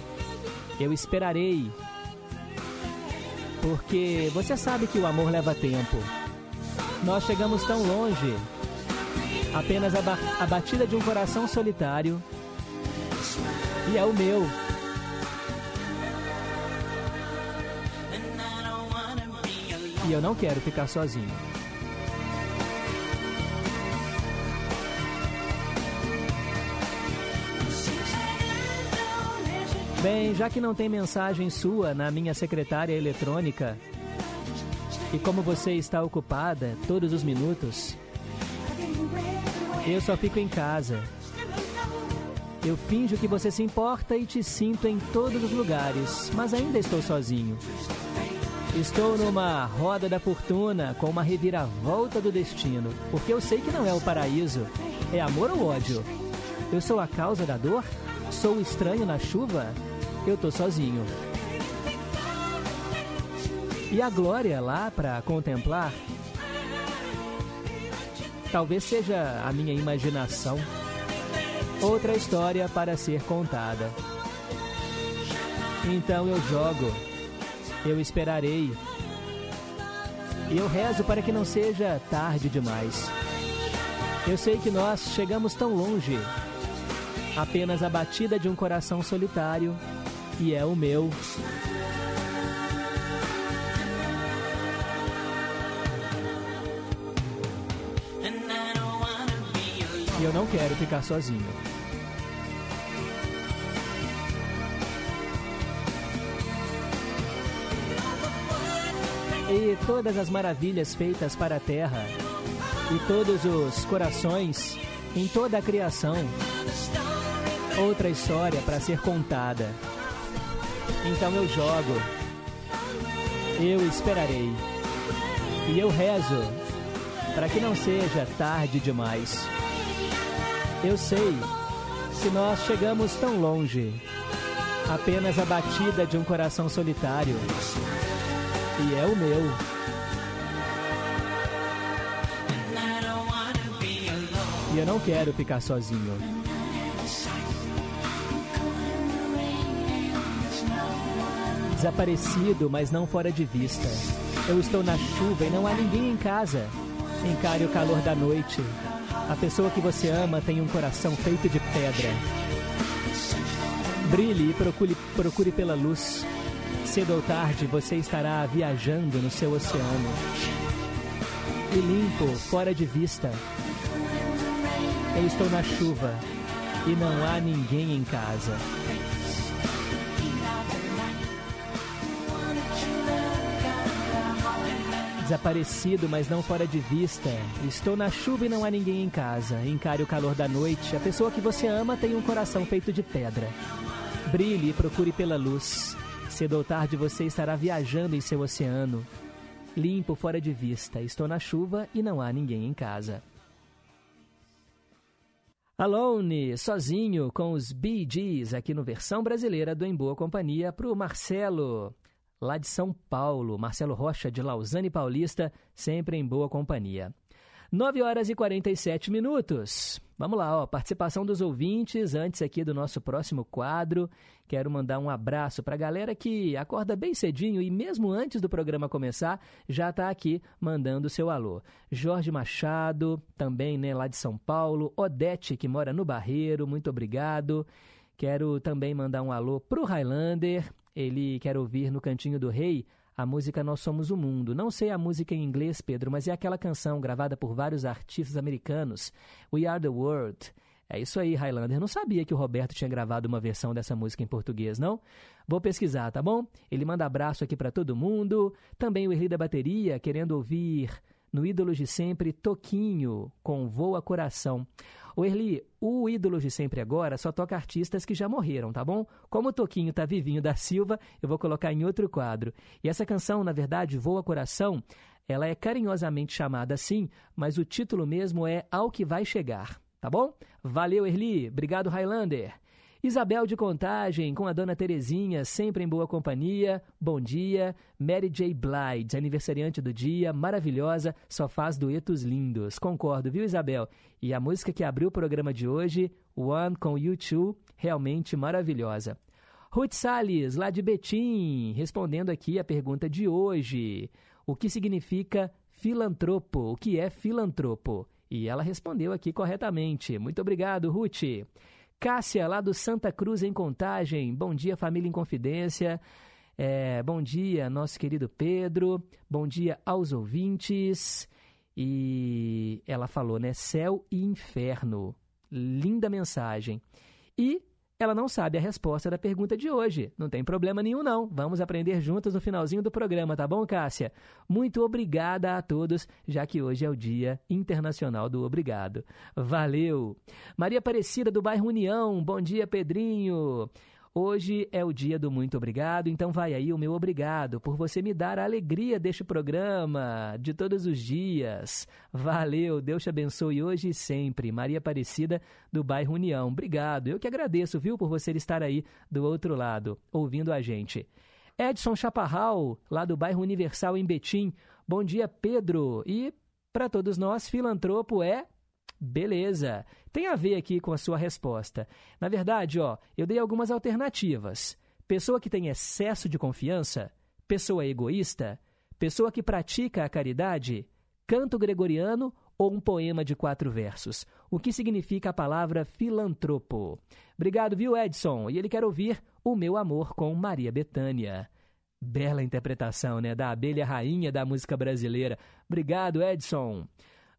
eu esperarei. Porque você sabe que o amor leva tempo. Nós chegamos tão longe. Apenas a, ba a batida de um coração solitário. E é o meu. E eu não quero ficar sozinho. Bem, já que não tem mensagem sua na minha secretária eletrônica, e como você está ocupada todos os minutos, eu só fico em casa. Eu finjo que você se importa e te sinto em todos os lugares, mas ainda estou sozinho. Estou numa roda da fortuna com uma reviravolta do destino, porque eu sei que não é o paraíso. É amor ou ódio? Eu sou a causa da dor? Sou estranho na chuva? Eu tô sozinho. E a glória lá para contemplar? Talvez seja a minha imaginação. Outra história para ser contada. Então eu jogo, eu esperarei. E eu rezo para que não seja tarde demais. Eu sei que nós chegamos tão longe. Apenas a batida de um coração solitário, e é o meu. E eu não quero ficar sozinho. E todas as maravilhas feitas para a terra, e todos os corações em toda a criação. Outra história para ser contada. Então eu jogo, eu esperarei, e eu rezo para que não seja tarde demais. Eu sei que nós chegamos tão longe, apenas a batida de um coração solitário, e é o meu. E eu não quero ficar sozinho. Desaparecido, mas não fora de vista. Eu estou na chuva e não há ninguém em casa. Encare o calor da noite. A pessoa que você ama tem um coração feito de pedra. Brilhe e procure, procure pela luz. Cedo ou tarde você estará viajando no seu oceano. E limpo, fora de vista. Eu estou na chuva e não há ninguém em casa. Desaparecido, mas não fora de vista. Estou na chuva e não há ninguém em casa. Encare o calor da noite. A pessoa que você ama tem um coração feito de pedra. Brilhe e procure pela luz. Cedo ou tarde você estará viajando em seu oceano. Limpo, fora de vista. Estou na chuva e não há ninguém em casa. Alone, sozinho, com os Gees, aqui no versão brasileira do Em Boa Companhia, para o Marcelo, lá de São Paulo. Marcelo Rocha, de Lausanne Paulista, sempre em boa companhia. 9 horas e 47 minutos. Vamos lá, ó, participação dos ouvintes antes aqui do nosso próximo quadro. Quero mandar um abraço para a galera que acorda bem cedinho e mesmo antes do programa começar, já está aqui mandando seu alô. Jorge Machado, também né, lá de São Paulo. Odete, que mora no Barreiro, muito obrigado. Quero também mandar um alô pro Highlander. Ele quer ouvir no Cantinho do Rei a música Nós Somos o Mundo. Não sei a música em inglês, Pedro, mas é aquela canção gravada por vários artistas americanos. We Are the World. É isso aí, Highlander. Não sabia que o Roberto tinha gravado uma versão dessa música em português, não? Vou pesquisar, tá bom? Ele manda abraço aqui para todo mundo. Também o Erli da Bateria, querendo ouvir no Ídolos de Sempre, Toquinho, com Voa Coração. O Erli, o Ídolos de Sempre agora só toca artistas que já morreram, tá bom? Como o Toquinho tá vivinho da Silva, eu vou colocar em outro quadro. E essa canção, na verdade, Voa Coração, ela é carinhosamente chamada assim, mas o título mesmo é Ao Que Vai Chegar, tá bom? Valeu, Erli. Obrigado, Highlander. Isabel de Contagem, com a dona Terezinha, sempre em boa companhia. Bom dia. Mary J. Blige, aniversariante do dia, maravilhosa, só faz duetos lindos. Concordo, viu, Isabel? E a música que abriu o programa de hoje, One com You realmente maravilhosa. Ruth Salles, lá de Betim, respondendo aqui a pergunta de hoje. O que significa filantropo? O que é filantropo? E ela respondeu aqui corretamente. Muito obrigado, Ruth. Cássia, lá do Santa Cruz, em Contagem. Bom dia, família em confidência. É, bom dia, nosso querido Pedro. Bom dia aos ouvintes. E ela falou, né? Céu e inferno. Linda mensagem. E ela não sabe a resposta da pergunta de hoje. Não tem problema nenhum, não. Vamos aprender juntos no finalzinho do programa, tá bom, Cássia? Muito obrigada a todos, já que hoje é o Dia Internacional do Obrigado. Valeu! Maria Aparecida, do bairro União. Bom dia, Pedrinho. Hoje é o dia do muito obrigado, então vai aí o meu obrigado por você me dar a alegria deste programa de todos os dias. Valeu, Deus te abençoe hoje e sempre. Maria Aparecida, do bairro União. Obrigado, eu que agradeço, viu, por você estar aí do outro lado, ouvindo a gente. Edson Chaparral, lá do bairro Universal em Betim. Bom dia, Pedro. E para todos nós, filantropo é Beleza. Tem a ver aqui com a sua resposta. Na verdade, ó, eu dei algumas alternativas. Pessoa que tem excesso de confiança, pessoa egoísta, pessoa que pratica a caridade, canto gregoriano ou um poema de quatro versos. O que significa a palavra filantropo? Obrigado, viu, Edson? E ele quer ouvir O Meu Amor com Maria Bethânia. Bela interpretação, né? Da abelha rainha da música brasileira. Obrigado, Edson.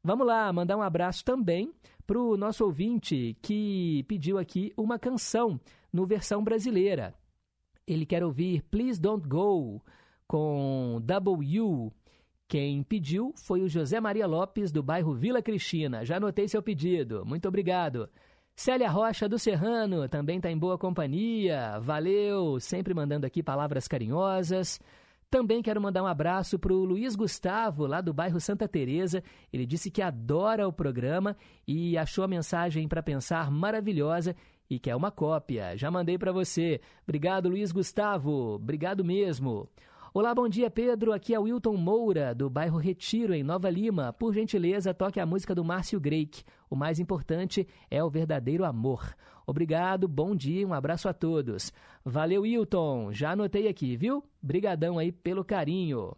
Vamos lá, mandar um abraço também para o nosso ouvinte que pediu aqui uma canção no versão brasileira. Ele quer ouvir Please Don't Go com W. Quem pediu foi o José Maria Lopes, do bairro Vila Cristina. Já anotei seu pedido. Muito obrigado. Célia Rocha do Serrano também está em boa companhia. Valeu, sempre mandando aqui palavras carinhosas. Também quero mandar um abraço para o Luiz Gustavo, lá do bairro Santa Teresa. Ele disse que adora o programa e achou a mensagem para pensar maravilhosa e quer uma cópia. Já mandei para você. Obrigado, Luiz Gustavo. Obrigado mesmo. Olá, bom dia, Pedro. Aqui é Wilton Moura, do bairro Retiro, em Nova Lima. Por gentileza, toque a música do Márcio Greik. O mais importante é o verdadeiro amor. Obrigado, bom dia, um abraço a todos. Valeu, Wilton. Já anotei aqui, viu? Brigadão aí pelo carinho.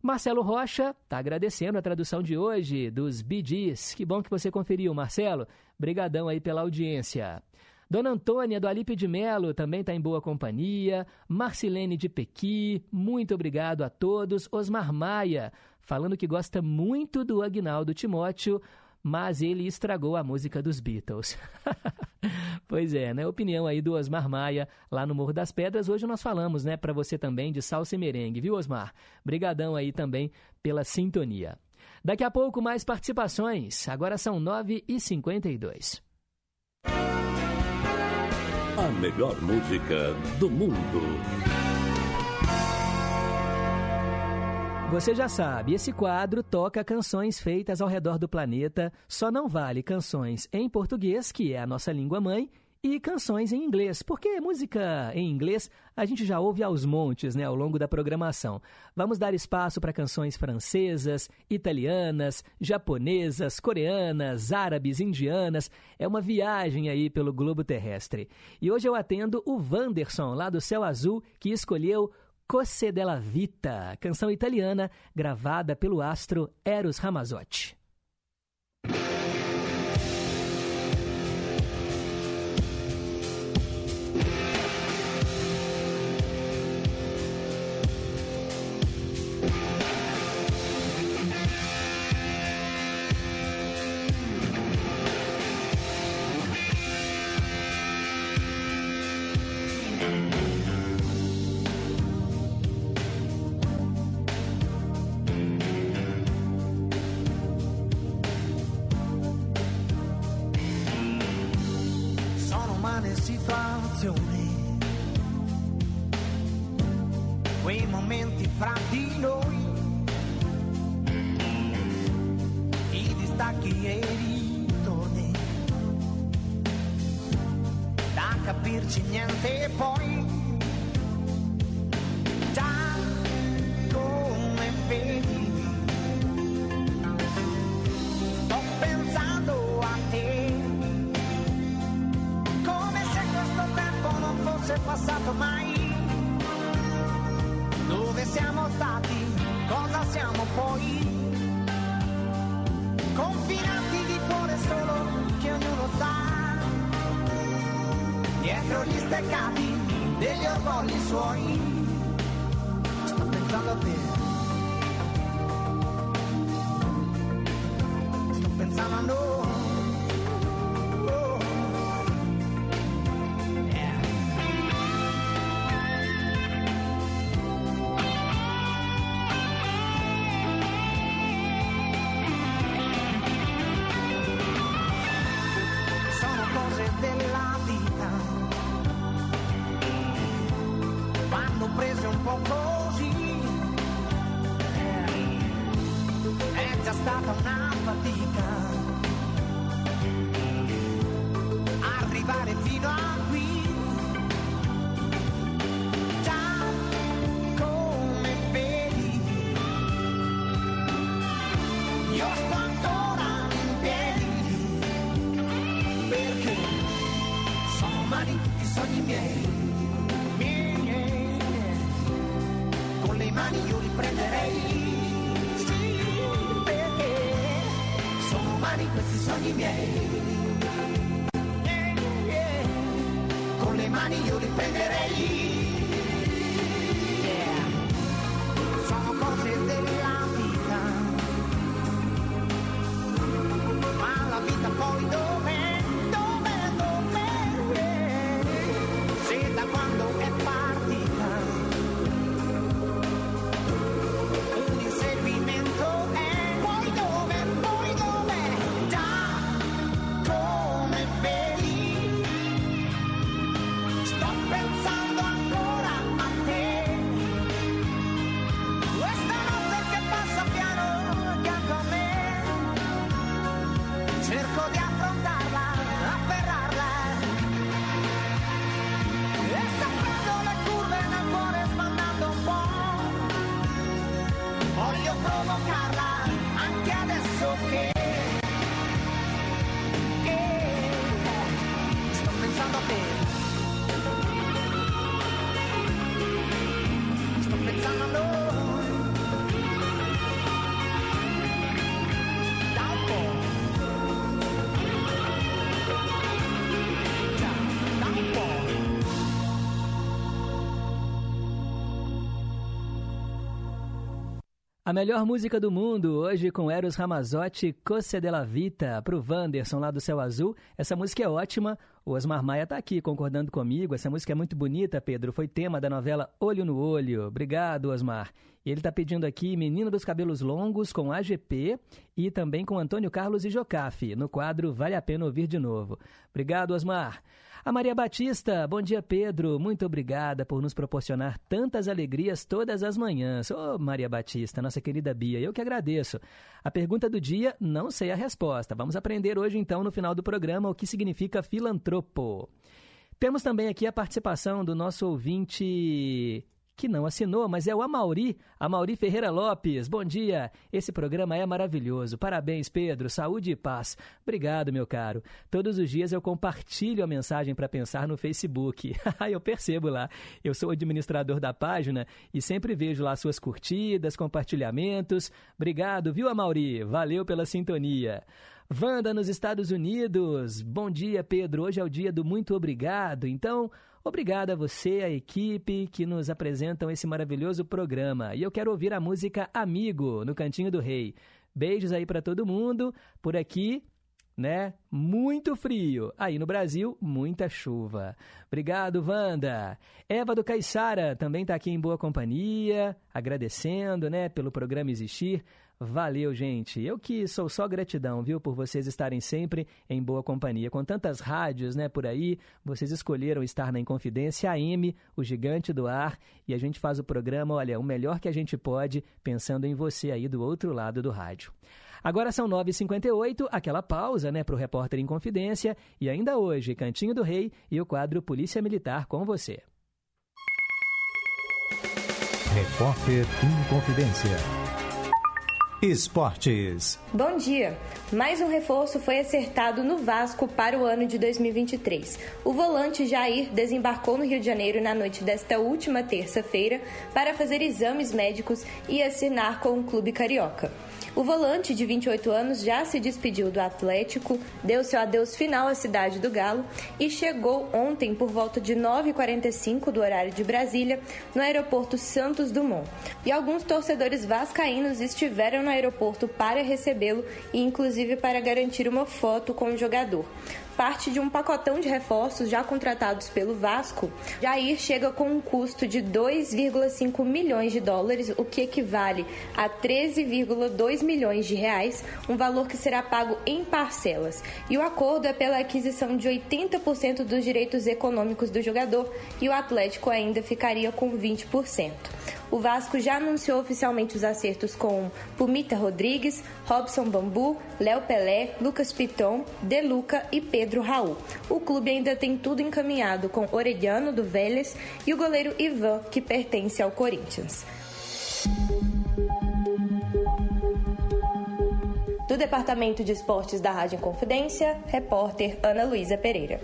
Marcelo Rocha está agradecendo a tradução de hoje dos Gees. Que bom que você conferiu, Marcelo. Brigadão aí pela audiência. Dona Antônia do Alípio de Melo também está em boa companhia. Marcilene de Pequi, muito obrigado a todos. Osmar Maia, falando que gosta muito do Agnaldo Timóteo, mas ele estragou a música dos Beatles. pois é, né? Opinião aí do Osmar Maia lá no Morro das Pedras. Hoje nós falamos, né, para você também de salsa e merengue, viu, Osmar? Brigadão aí também pela sintonia. Daqui a pouco mais participações. Agora são 9h52. A melhor música do mundo. Você já sabe, esse quadro toca canções feitas ao redor do planeta, só não vale canções em português, que é a nossa língua mãe, e canções em inglês, porque música em inglês a gente já ouve aos montes né, ao longo da programação. Vamos dar espaço para canções francesas, italianas, japonesas, coreanas, árabes, indianas. É uma viagem aí pelo globo terrestre. E hoje eu atendo o Wanderson, lá do Céu Azul, que escolheu Cose della Vita, canção italiana gravada pelo astro Eros Ramazzotti. A melhor música do mundo, hoje com Eros Ramazotti, Cosse de la Vita, pro Wanderson lá do Céu Azul. Essa música é ótima, o Osmar Maia tá aqui concordando comigo. Essa música é muito bonita, Pedro. Foi tema da novela Olho no Olho. Obrigado, Osmar. E ele tá pedindo aqui Menino dos Cabelos Longos com AGP e também com Antônio Carlos e Jocafe, no quadro Vale a Pena Ouvir de Novo. Obrigado, Osmar. A Maria Batista, bom dia Pedro, muito obrigada por nos proporcionar tantas alegrias todas as manhãs. Ô Maria Batista, nossa querida Bia, eu que agradeço. A pergunta do dia, não sei a resposta. Vamos aprender hoje então no final do programa o que significa filantropo. Temos também aqui a participação do nosso ouvinte que não assinou, mas é o Amauri, Amauri Ferreira Lopes. Bom dia, esse programa é maravilhoso. Parabéns, Pedro, saúde e paz. Obrigado, meu caro. Todos os dias eu compartilho a mensagem para pensar no Facebook. eu percebo lá. Eu sou administrador da página e sempre vejo lá suas curtidas, compartilhamentos. Obrigado, viu, Amauri? Valeu pela sintonia. Wanda nos Estados Unidos. Bom dia, Pedro. Hoje é o dia do muito obrigado. Então, Obrigado a você, a equipe que nos apresentam esse maravilhoso programa. E eu quero ouvir a música Amigo no Cantinho do Rei. Beijos aí para todo mundo. Por aqui, né? Muito frio. Aí no Brasil, muita chuva. Obrigado, Wanda. Eva do Caiçara também está aqui em boa companhia, agradecendo, né, pelo programa existir. Valeu, gente. Eu que sou só gratidão, viu, por vocês estarem sempre em boa companhia. Com tantas rádios, né, por aí, vocês escolheram estar na Inconfidência AM, o gigante do ar, e a gente faz o programa, olha, o melhor que a gente pode, pensando em você aí do outro lado do rádio. Agora são 9h58, aquela pausa, né, para o repórter em confidência, e ainda hoje, Cantinho do Rei e o quadro Polícia Militar com você. Repórter em Confidência. Esportes. Bom dia! Mais um reforço foi acertado no Vasco para o ano de 2023. O volante Jair desembarcou no Rio de Janeiro na noite desta última terça-feira para fazer exames médicos e assinar com o clube carioca. O volante, de 28 anos, já se despediu do Atlético, deu seu adeus final à cidade do Galo e chegou ontem por volta de 9h45 do horário de Brasília, no aeroporto Santos Dumont. E alguns torcedores vascaínos estiveram no aeroporto para recebê-lo e, inclusive, para garantir uma foto com o jogador parte de um pacotão de reforços já contratados pelo Vasco, Jair chega com um custo de 2,5 milhões de dólares, o que equivale a 13,2 milhões de reais, um valor que será pago em parcelas. E o acordo é pela aquisição de 80% dos direitos econômicos do jogador e o Atlético ainda ficaria com 20%. O Vasco já anunciou oficialmente os acertos com Pumita Rodrigues, Robson Bambu, Léo Pelé, Lucas Piton, De Luca e Pedro Raul. O clube ainda tem tudo encaminhado com Orediano do Vélez e o goleiro Ivan, que pertence ao Corinthians. Do Departamento de Esportes da Rádio Confidência, repórter Ana Luísa Pereira.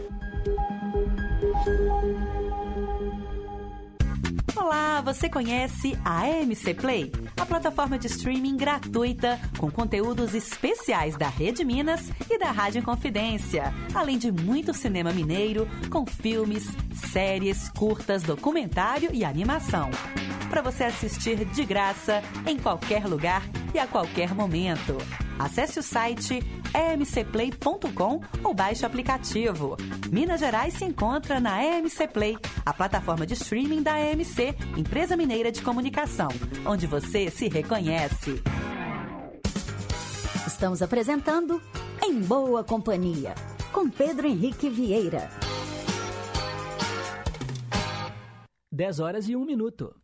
Olá, você conhece a AMC Play? A plataforma de streaming gratuita com conteúdos especiais da Rede Minas e da Rádio Confidência, além de muito cinema mineiro com filmes, séries, curtas, documentário e animação. Para você assistir de graça em qualquer lugar e a qualquer momento. Acesse o site emcplay.com ou baixe o aplicativo. Minas Gerais se encontra na EMC Play, a plataforma de streaming da EMC, empresa mineira de comunicação, onde você se reconhece. Estamos apresentando Em Boa Companhia, com Pedro Henrique Vieira. 10 horas e 1 minuto.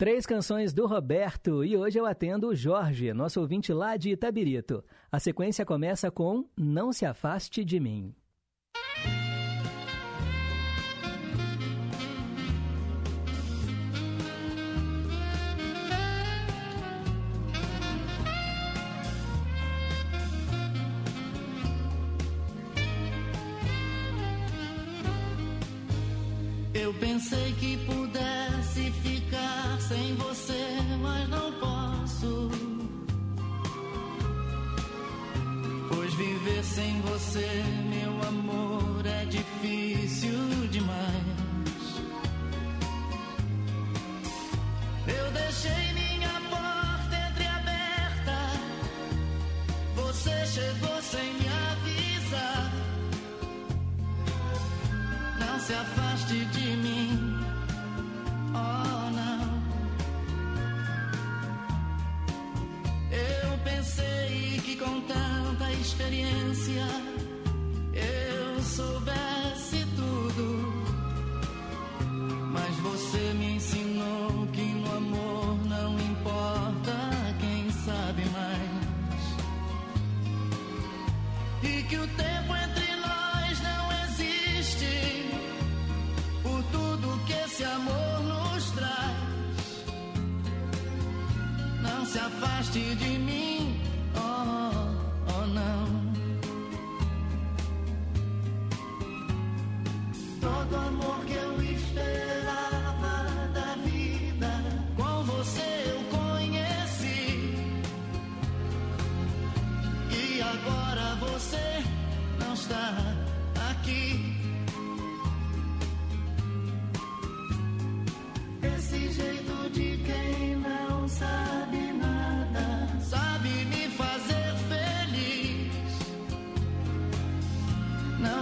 Três canções do Roberto e hoje eu atendo o Jorge, nosso ouvinte lá de Itabirito. A sequência começa com Não se afaste de mim. pensei que sem você, meu amor, é difícil demais. Eu deixei minha porta entreaberta. Você chegou sem me avisar. Não se afaste de mim. Oh, não. Eu pensei que com tanta experiência eu soubesse tudo. Mas você me ensinou que no amor não importa quem sabe mais. E que o tempo entre nós não existe. Por tudo que esse amor nos traz. Não se afaste de mim.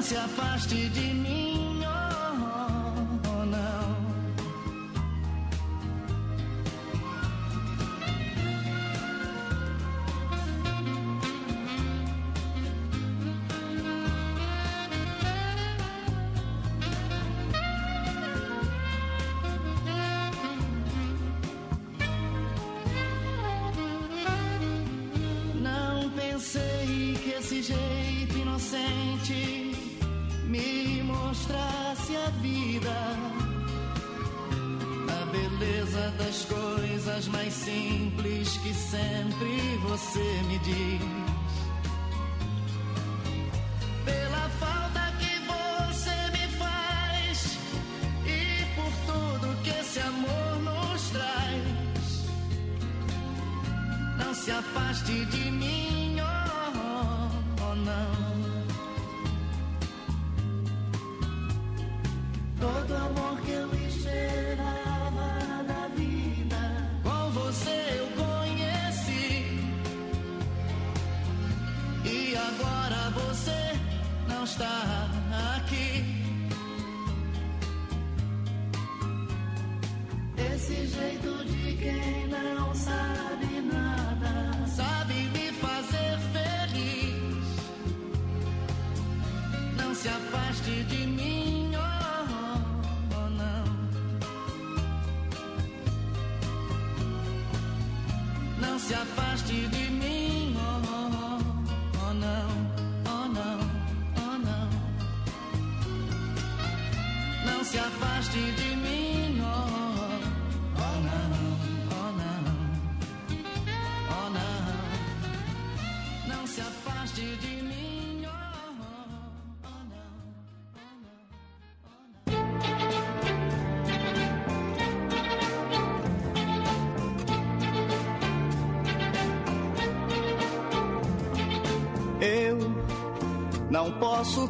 Se afaste de mim,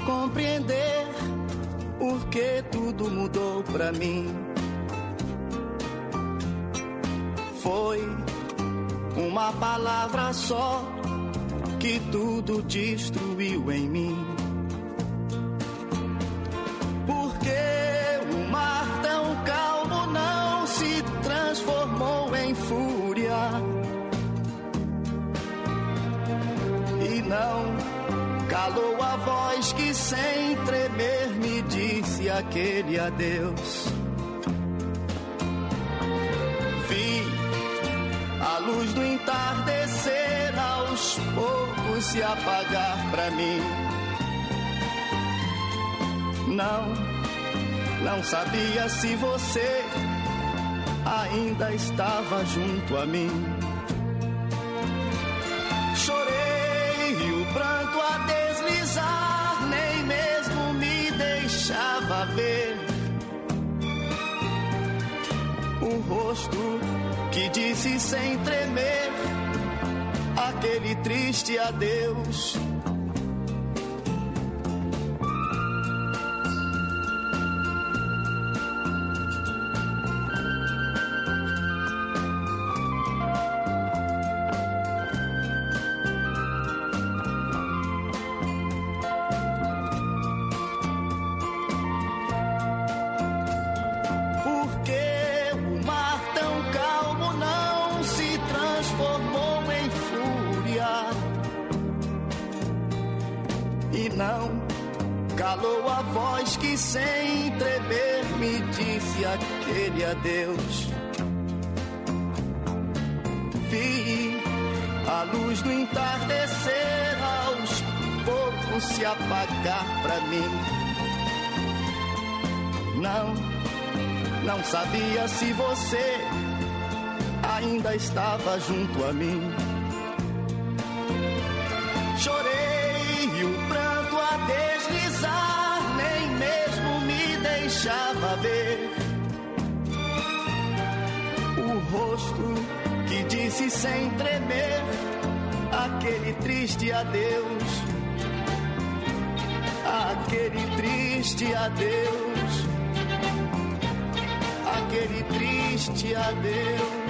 compreender porque tudo mudou pra mim. Foi uma palavra só que tudo destruiu em mim. Adeus. Vi a luz do entardecer aos poucos se apagar pra mim. Não, não sabia se você ainda estava junto a mim. Rosto que disse sem tremer aquele triste adeus. Não sabia se você ainda estava junto a mim. Chorei e o pranto a deslizar, nem mesmo me deixava ver. O rosto que disse sem tremer aquele triste adeus. Aquele triste adeus aquele triste adeus.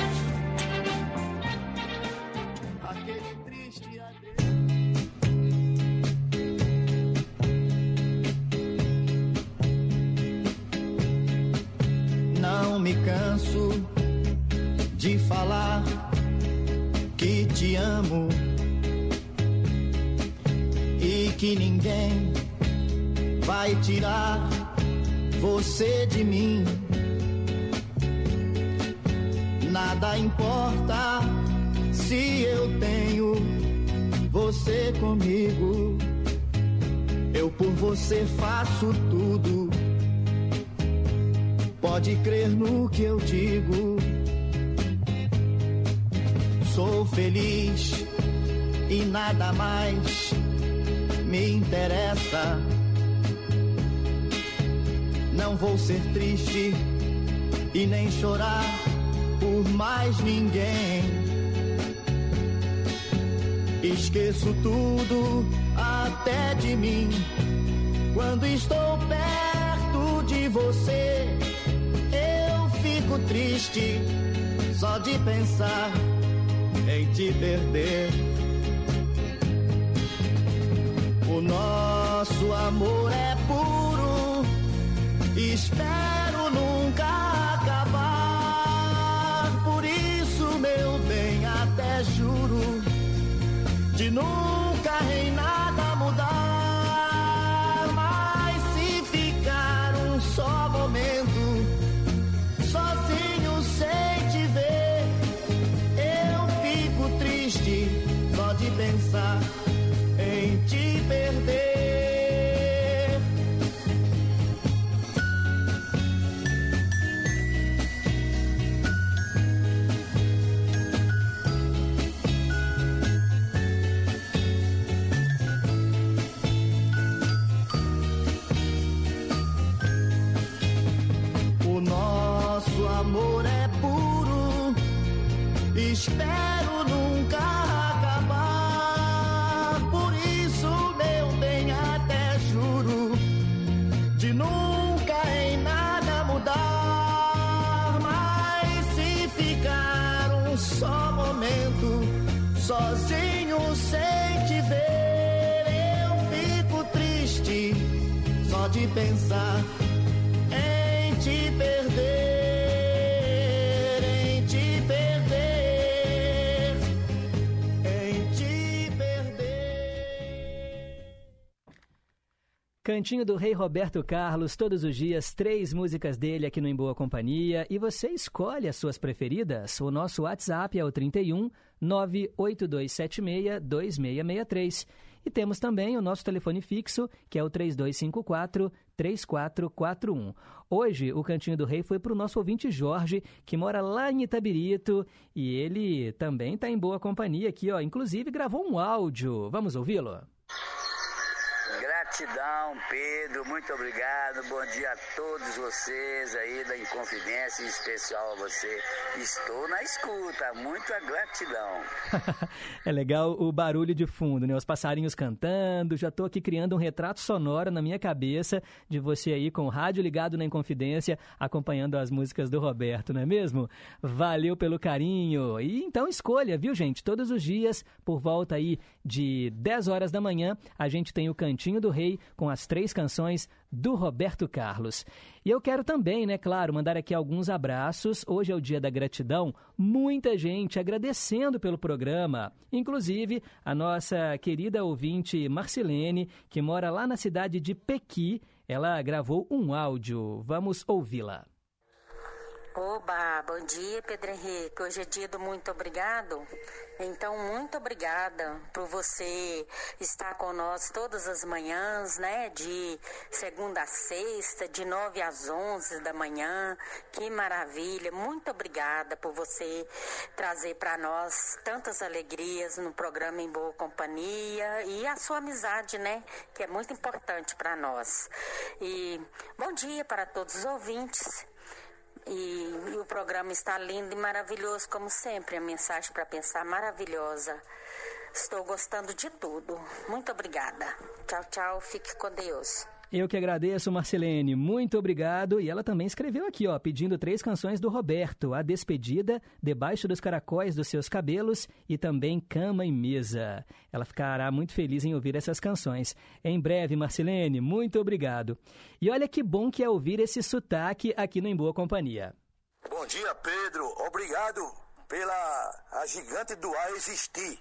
Cantinho do Rei Roberto Carlos, todos os dias, três músicas dele aqui no Em Boa Companhia. E você escolhe as suas preferidas. O nosso WhatsApp é o 31 98276 2663. E temos também o nosso telefone fixo, que é o 3254 3441. Hoje, o Cantinho do Rei foi para o nosso ouvinte Jorge, que mora lá em Itabirito, e ele também está em boa companhia aqui, ó. Inclusive gravou um áudio. Vamos ouvi-lo? Gratidão, Pedro, muito obrigado. Bom dia a todos vocês aí da Inconfidência, em especial a você. Estou na escuta, muita gratidão. é legal o barulho de fundo, né? Os passarinhos cantando. Já tô aqui criando um retrato sonoro na minha cabeça de você aí com o rádio ligado na Inconfidência, acompanhando as músicas do Roberto, não é mesmo? Valeu pelo carinho. E então escolha, viu, gente? Todos os dias, por volta aí de 10 horas da manhã, a gente tem o Cantinho do Rei com as três canções do Roberto Carlos. E eu quero também, né, claro, mandar aqui alguns abraços. Hoje é o dia da gratidão. Muita gente agradecendo pelo programa. Inclusive, a nossa querida ouvinte Marcelene, que mora lá na cidade de Pequi, ela gravou um áudio. Vamos ouvi-la. Oba, bom dia, Pedro Henrique. Hoje é dia do muito obrigado. Então, muito obrigada por você estar conosco todas as manhãs, né? De segunda a sexta, de nove às onze da manhã. Que maravilha. Muito obrigada por você trazer para nós tantas alegrias no programa Em Boa Companhia e a sua amizade, né? Que é muito importante para nós. E bom dia para todos os ouvintes. E, e o programa está lindo e maravilhoso, como sempre. A mensagem para pensar maravilhosa. Estou gostando de tudo. Muito obrigada. Tchau, tchau. Fique com Deus. Eu que agradeço, Marcelene. Muito obrigado. E ela também escreveu aqui, ó, pedindo três canções do Roberto: A Despedida, Debaixo dos Caracóis dos Seus Cabelos e também Cama e Mesa. Ela ficará muito feliz em ouvir essas canções. Em breve, Marcelene, muito obrigado. E olha que bom que é ouvir esse sotaque aqui no Em Boa Companhia. Bom dia, Pedro. Obrigado pela a gigante do ar existir.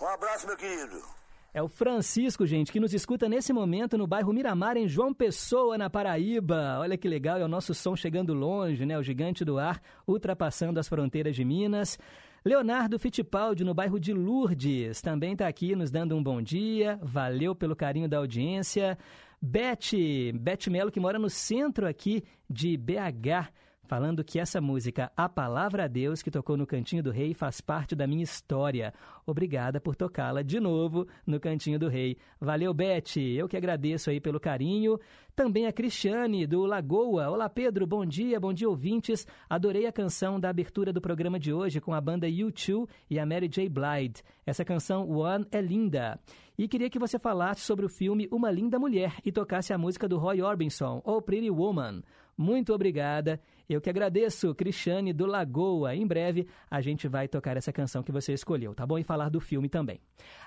Um abraço, meu querido. É o Francisco, gente, que nos escuta nesse momento no bairro Miramar, em João Pessoa, na Paraíba. Olha que legal, é o nosso som chegando longe, né? O gigante do ar ultrapassando as fronteiras de Minas. Leonardo Fittipaldi, no bairro de Lourdes, também está aqui nos dando um bom dia. Valeu pelo carinho da audiência. Beth, Beth Melo, que mora no centro aqui de BH falando que essa música A Palavra a Deus, que tocou no Cantinho do Rei, faz parte da minha história. Obrigada por tocá-la de novo no Cantinho do Rei. Valeu, Beth. Eu que agradeço aí pelo carinho. Também a Cristiane, do Lagoa. Olá, Pedro. Bom dia, bom dia, ouvintes. Adorei a canção da abertura do programa de hoje com a banda U2 e a Mary J. Blige. Essa canção, One, é linda. E queria que você falasse sobre o filme Uma Linda Mulher e tocasse a música do Roy Orbison, Oh Pretty Woman. Muito obrigada. Eu que agradeço, Cristiane do Lagoa. Em breve a gente vai tocar essa canção que você escolheu, tá bom? E falar do filme também.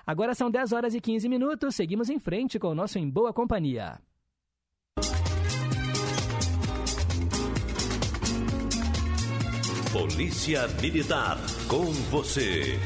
Agora são 10 horas e 15 minutos. Seguimos em frente com o nosso Em Boa Companhia. Polícia Militar, com você.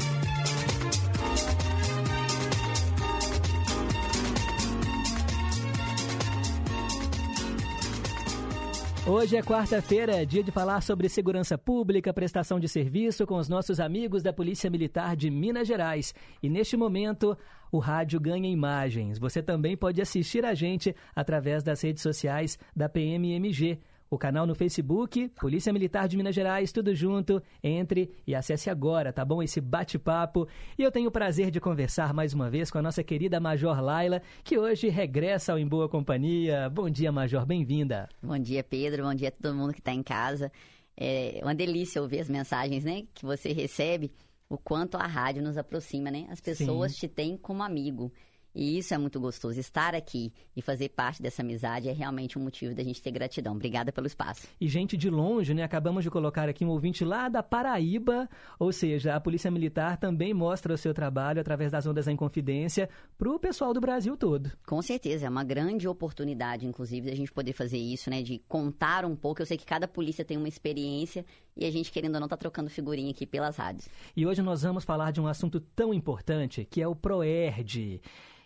Hoje é quarta-feira, dia de falar sobre segurança pública, prestação de serviço com os nossos amigos da Polícia Militar de Minas Gerais. E neste momento, o rádio ganha imagens. Você também pode assistir a gente através das redes sociais da PMMG. O canal no Facebook, Polícia Militar de Minas Gerais, tudo junto. Entre e acesse agora, tá bom? Esse bate-papo. E eu tenho o prazer de conversar mais uma vez com a nossa querida Major Laila, que hoje regressa ao Em Boa Companhia. Bom dia, Major, bem-vinda. Bom dia, Pedro. Bom dia a todo mundo que está em casa. É uma delícia ouvir as mensagens né, que você recebe, o quanto a rádio nos aproxima, né? As pessoas Sim. te têm como amigo. E isso é muito gostoso. Estar aqui e fazer parte dessa amizade é realmente um motivo da gente ter gratidão. Obrigada pelo espaço. E gente de longe, né? Acabamos de colocar aqui um ouvinte lá da Paraíba, ou seja, a Polícia Militar também mostra o seu trabalho através das ondas em confidência para o pessoal do Brasil todo. Com certeza, é uma grande oportunidade, inclusive, da gente poder fazer isso, né? De contar um pouco. Eu sei que cada polícia tem uma experiência e a gente, querendo ou não, tá trocando figurinha aqui pelas rádios. E hoje nós vamos falar de um assunto tão importante que é o PROERD.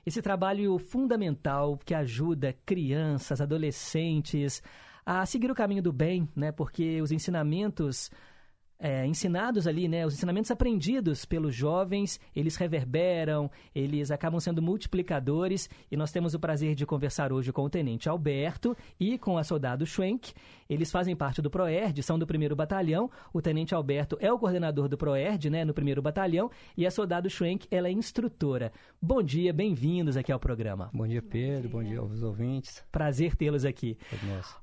Esse trabalho fundamental que ajuda crianças, adolescentes a seguir o caminho do bem, né? Porque os ensinamentos é, ensinados ali, né, os ensinamentos aprendidos pelos jovens, eles reverberam, eles acabam sendo multiplicadores e nós temos o prazer de conversar hoje com o Tenente Alberto e com a soldado Schwenk. Eles fazem parte do PROERD, são do primeiro batalhão. O Tenente Alberto é o coordenador do PROERD, né, no primeiro batalhão, e a soldado Schwenk, ela é instrutora. Bom dia, bem-vindos aqui ao programa. Bom dia, Pedro. Bom dia aos ouvintes. Prazer tê-los aqui.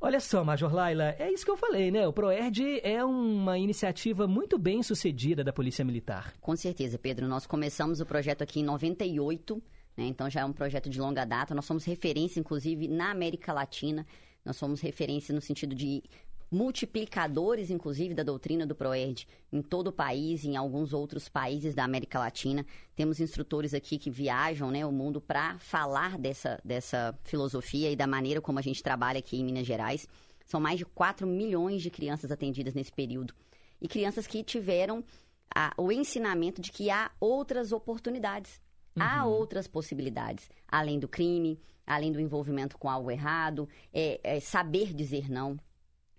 Olha só, Major Laila, é isso que eu falei, né? O PROERD é uma iniciativa muito bem sucedida da Polícia Militar. Com certeza, Pedro. Nós começamos o projeto aqui em 98, né? então já é um projeto de longa data. Nós somos referência, inclusive, na América Latina. Nós somos referência no sentido de multiplicadores, inclusive, da doutrina do PROERD em todo o país, em alguns outros países da América Latina. Temos instrutores aqui que viajam né, o mundo para falar dessa, dessa filosofia e da maneira como a gente trabalha aqui em Minas Gerais. São mais de 4 milhões de crianças atendidas nesse período. E crianças que tiveram a, o ensinamento de que há outras oportunidades. Há outras possibilidades, além do crime, além do envolvimento com algo errado, é, é saber dizer não,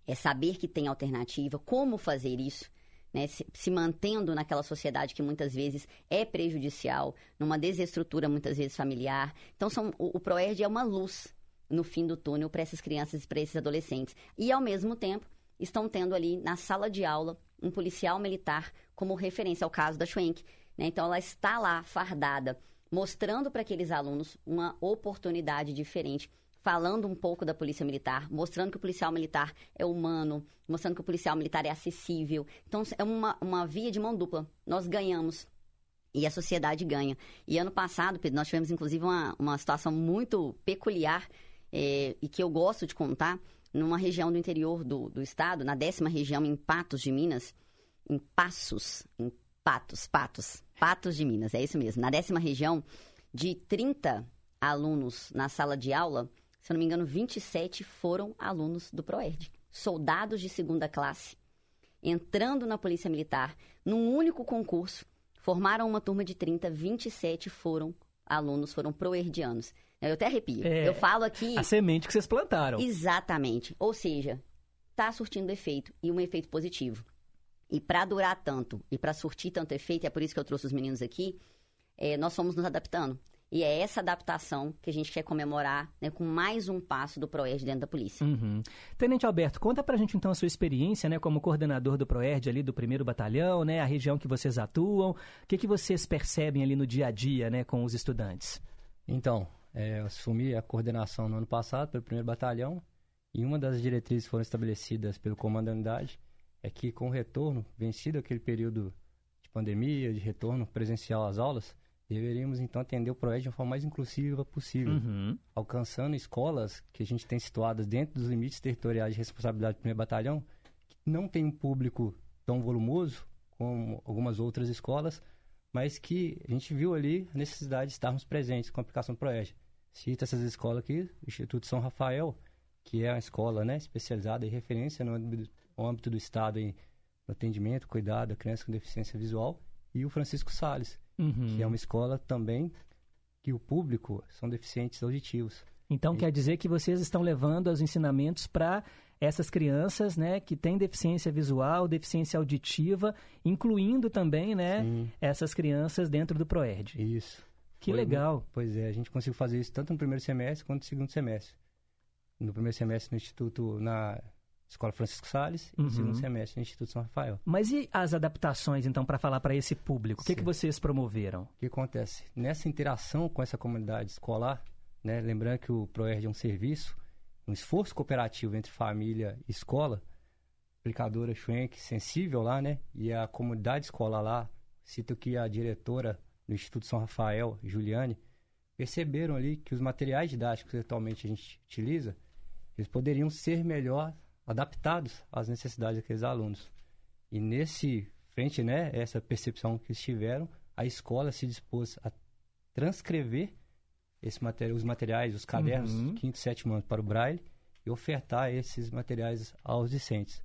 é saber que tem alternativa, como fazer isso. Né, se, se, mantendo naquela sociedade que muitas vezes é prejudicial, numa desestrutura muitas vezes familiar. Então, são, o, o PROERD é uma luz no fim do túnel para essas crianças e para esses adolescentes. E, ao mesmo tempo, estão tendo ali na sala de aula um policial militar como referência ao caso da Schwenk. Né? Então, ela está lá fardada, mostrando para aqueles alunos uma oportunidade diferente, falando um pouco da polícia militar, mostrando que o policial militar é humano, mostrando que o policial militar é acessível. Então, é uma, uma via de mão dupla. Nós ganhamos. E a sociedade ganha. E ano passado, Pedro, nós tivemos inclusive uma, uma situação muito peculiar é, e que eu gosto de contar, numa região do interior do, do estado, na décima região, em Patos de Minas, em Passos, em Patos, Patos, Patos de Minas, é isso mesmo. Na décima região, de 30 alunos na sala de aula, se eu não me engano, 27 foram alunos do PROERD, soldados de segunda classe, entrando na Polícia Militar, num único concurso, formaram uma turma de 30, 27 foram alunos, foram proerdianos. Eu até arrepio. É, eu falo aqui. A semente que vocês plantaram. Exatamente. Ou seja, está surtindo efeito e um efeito positivo. E para durar tanto e para surtir tanto efeito, é por isso que eu trouxe os meninos aqui, é, nós fomos nos adaptando. E é essa adaptação que a gente quer comemorar né, com mais um passo do PROERD dentro da polícia. Uhum. Tenente Alberto, conta pra gente então a sua experiência né, como coordenador do PROERD ali do primeiro batalhão, né, a região que vocês atuam. O que, que vocês percebem ali no dia a dia né, com os estudantes? Então, é, eu assumi a coordenação no ano passado pelo primeiro batalhão e uma das diretrizes foram estabelecidas pelo comando da unidade é que com o retorno, vencido aquele período de pandemia, de retorno presencial às aulas, deveríamos então atender o projeto de uma forma mais inclusiva possível, uhum. alcançando escolas que a gente tem situadas dentro dos limites territoriais de responsabilidade do primeiro batalhão, que não tem um público tão volumoso como algumas outras escolas, mas que a gente viu ali a necessidade de estarmos presentes com a aplicação do Proege. Cita essas escolas aqui, o Instituto São Rafael, que é uma escola né, especializada em referência no âmbito, âmbito do Estado em atendimento, cuidado da criança com deficiência visual, e o Francisco Sales, uhum. que é uma escola também que o público são deficientes auditivos. Então e... quer dizer que vocês estão levando os ensinamentos para essas crianças, né, que têm deficiência visual, deficiência auditiva, incluindo também, né, Sim. essas crianças dentro do Proerd. Isso. Que Foi, legal. Pois é, a gente conseguiu fazer isso tanto no primeiro semestre quanto no segundo semestre. No primeiro semestre no Instituto, na Escola Francisco Salles e no Uhum. segundo semestre no Instituto São Rafael. Mas e as adaptações, então, para falar para esse público? O que, que vocês promoveram? O que acontece? Nessa interação com essa comunidade escolar, né, lembrando que o ProERD é um serviço, um esforço cooperativo entre família e escola, aplicadora Schwenk, sensível lá, né, e a comunidade escolar lá, cito que a diretora do Instituto São Rafael, Juliane, perceberam ali que os materiais didáticos que atualmente a gente utiliza, eles poderiam ser melhor adaptados às necessidades daqueles alunos. E nesse frente, né, essa percepção que eles tiveram, a escola se dispôs a transcrever esse material, os materiais, os cadernos, Uhum. quinto e sétimo ano para o Braille e ofertar esses materiais aos discentes.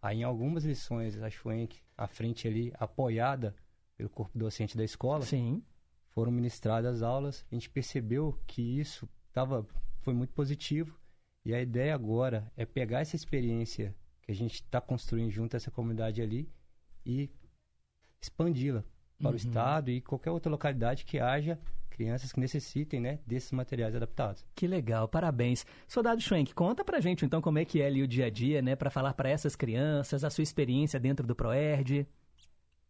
Aí, em algumas lições, a Schwenk, à frente ali, apoiada pelo corpo docente da escola, Sim. foram ministradas aulas. A gente percebeu que isso tava, foi muito positivo. E a ideia agora é pegar essa experiência que a gente está construindo junto a essa comunidade ali e expandi-la para Uhum. o estado e qualquer outra localidade que haja crianças que necessitem né, desses materiais adaptados. Que legal, parabéns. Soldado Schwenk, conta pra gente então como é que é ali o dia a dia, né, para falar para essas crianças, a sua experiência dentro do Proerd.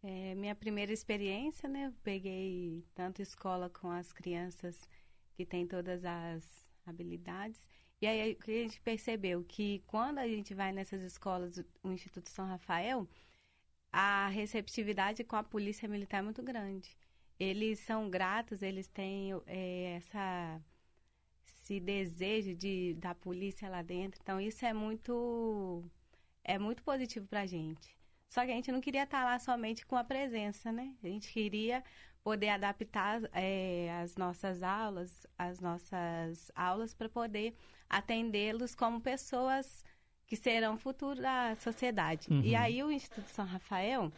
É, minha primeira experiência, né? Eu peguei tanto escola com as crianças que têm todas as habilidades. E aí a gente percebeu que quando a gente vai nessas escolas, o Instituto São Rafael, a receptividade com a polícia militar é muito grande. Eles são gratos, eles têm é, essa esse desejo de da polícia lá dentro. Então isso é muito é muito positivo pra gente. Só que a gente não queria estar lá somente com a presença, né? A gente queria poder adaptar é, as nossas aulas, as nossas aulas para poder atendê-los como pessoas que serão futuro da sociedade. Uhum. E aí o Instituto São Rafael,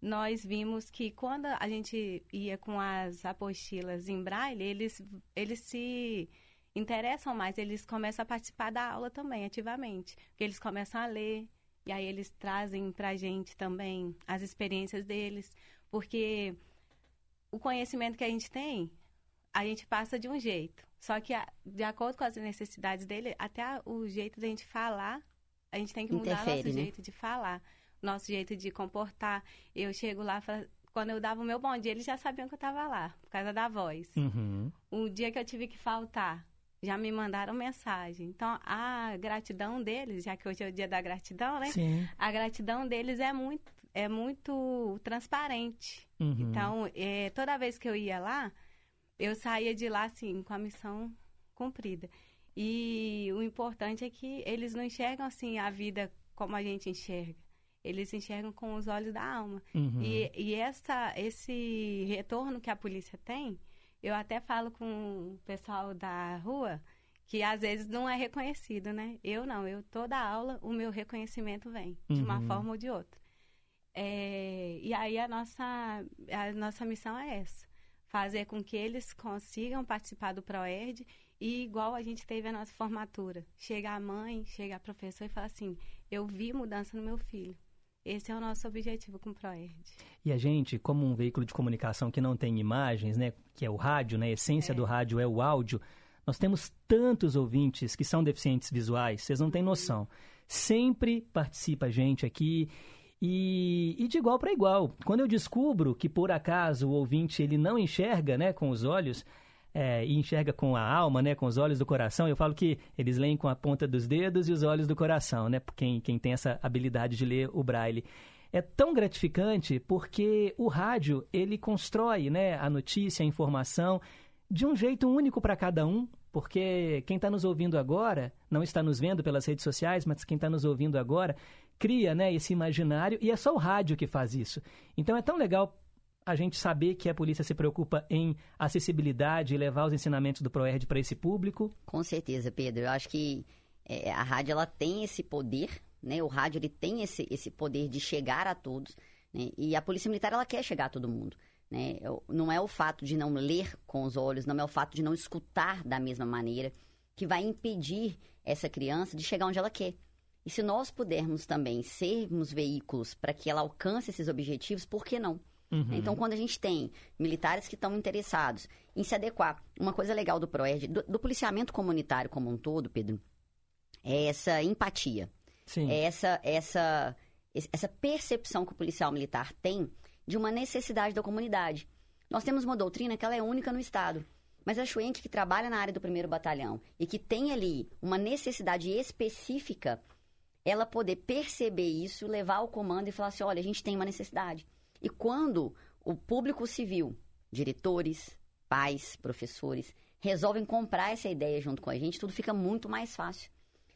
nós vimos que quando a gente ia com as apostilas em braille, eles, eles se interessam mais, eles começam a participar da aula também, ativamente. Porque eles começam a ler, e aí eles trazem pra gente também as experiências deles. Porque o conhecimento que a gente tem, a gente passa de um jeito. Só que, de acordo com as necessidades dele, até o jeito da gente falar, a gente tem que mudar Interfere, nosso né? jeito de falar, nosso jeito de comportar. Eu chego lá, quando eu dava o meu bom dia, eles já sabiam que eu estava lá, por causa da voz. Uhum. O dia que eu tive que faltar, já me mandaram mensagem. Então, a gratidão deles, já que hoje é o dia da gratidão, né? Sim. A gratidão deles é muito, é muito transparente. Uhum. Então, é, toda vez que eu ia lá, eu saía de lá, assim, com a missão cumprida. E o importante é que eles não enxergam, assim, a vida como a gente enxerga. Eles enxergam com os olhos da alma. Uhum. E, e essa, esse retorno que a polícia tem, eu até falo com o pessoal da rua que às vezes não é reconhecido, né? Eu não, eu toda aula o meu reconhecimento vem de uma Uhum. forma ou de outra. É, e aí a nossa a nossa missão é essa, fazer com que eles consigam participar do Proerd e igual a gente teve a nossa formatura, chega a mãe, chega a professora e fala assim, eu vi mudança no meu filho. Esse é o nosso objetivo com o Proerd. E a gente, como um veículo de comunicação que não tem imagens, né, que é o rádio, né, a essência do rádio é o áudio, nós temos tantos ouvintes que são deficientes visuais, vocês não têm noção. Sempre participa a gente aqui e, e de igual para igual. Quando eu descubro que por acaso o ouvinte ele não enxerga, né, com os olhos, é, e enxerga com a alma, né, com os olhos do coração. Eu falo que eles leem com a ponta dos dedos e os olhos do coração, né, quem, quem tem essa habilidade de ler o braille. É tão gratificante porque o rádio ele constrói, né, a notícia, a informação de um jeito único para cada um, porque quem está nos ouvindo agora não está nos vendo pelas redes sociais, mas quem está nos ouvindo agora cria, né, esse imaginário e é só o rádio que faz isso. Então é tão legal a gente saber que a polícia se preocupa em acessibilidade e levar os ensinamentos do Proerd para esse público. Com certeza, Pedro. Eu acho que é, a rádio ela tem esse poder, né? O rádio ele tem esse, esse poder de chegar a todos, né? E a polícia militar ela quer chegar a todo mundo, né? Não é o fato de não ler com os olhos, não é o fato de não escutar da mesma maneira que vai impedir essa criança de chegar onde ela quer. E se nós pudermos também sermos veículos para que ela alcance esses objetivos, por que não? Uhum. Então, quando a gente tem militares que estão interessados em se adequar, uma coisa legal do PROERD, do, do policiamento comunitário como um todo, Pedro, é essa empatia. Sim. É essa, essa, essa percepção que o policial militar tem de uma necessidade da comunidade. Nós temos uma doutrina que ela é única no Estado. Mas a Schwenk, que trabalha na área do primeiro batalhão e que tem ali uma necessidade específica, ela poder perceber isso, levar ao comando e falar assim: olha, a gente tem uma necessidade. E quando o público civil, diretores, pais, professores, resolvem comprar essa ideia junto com a gente, tudo fica muito mais fácil.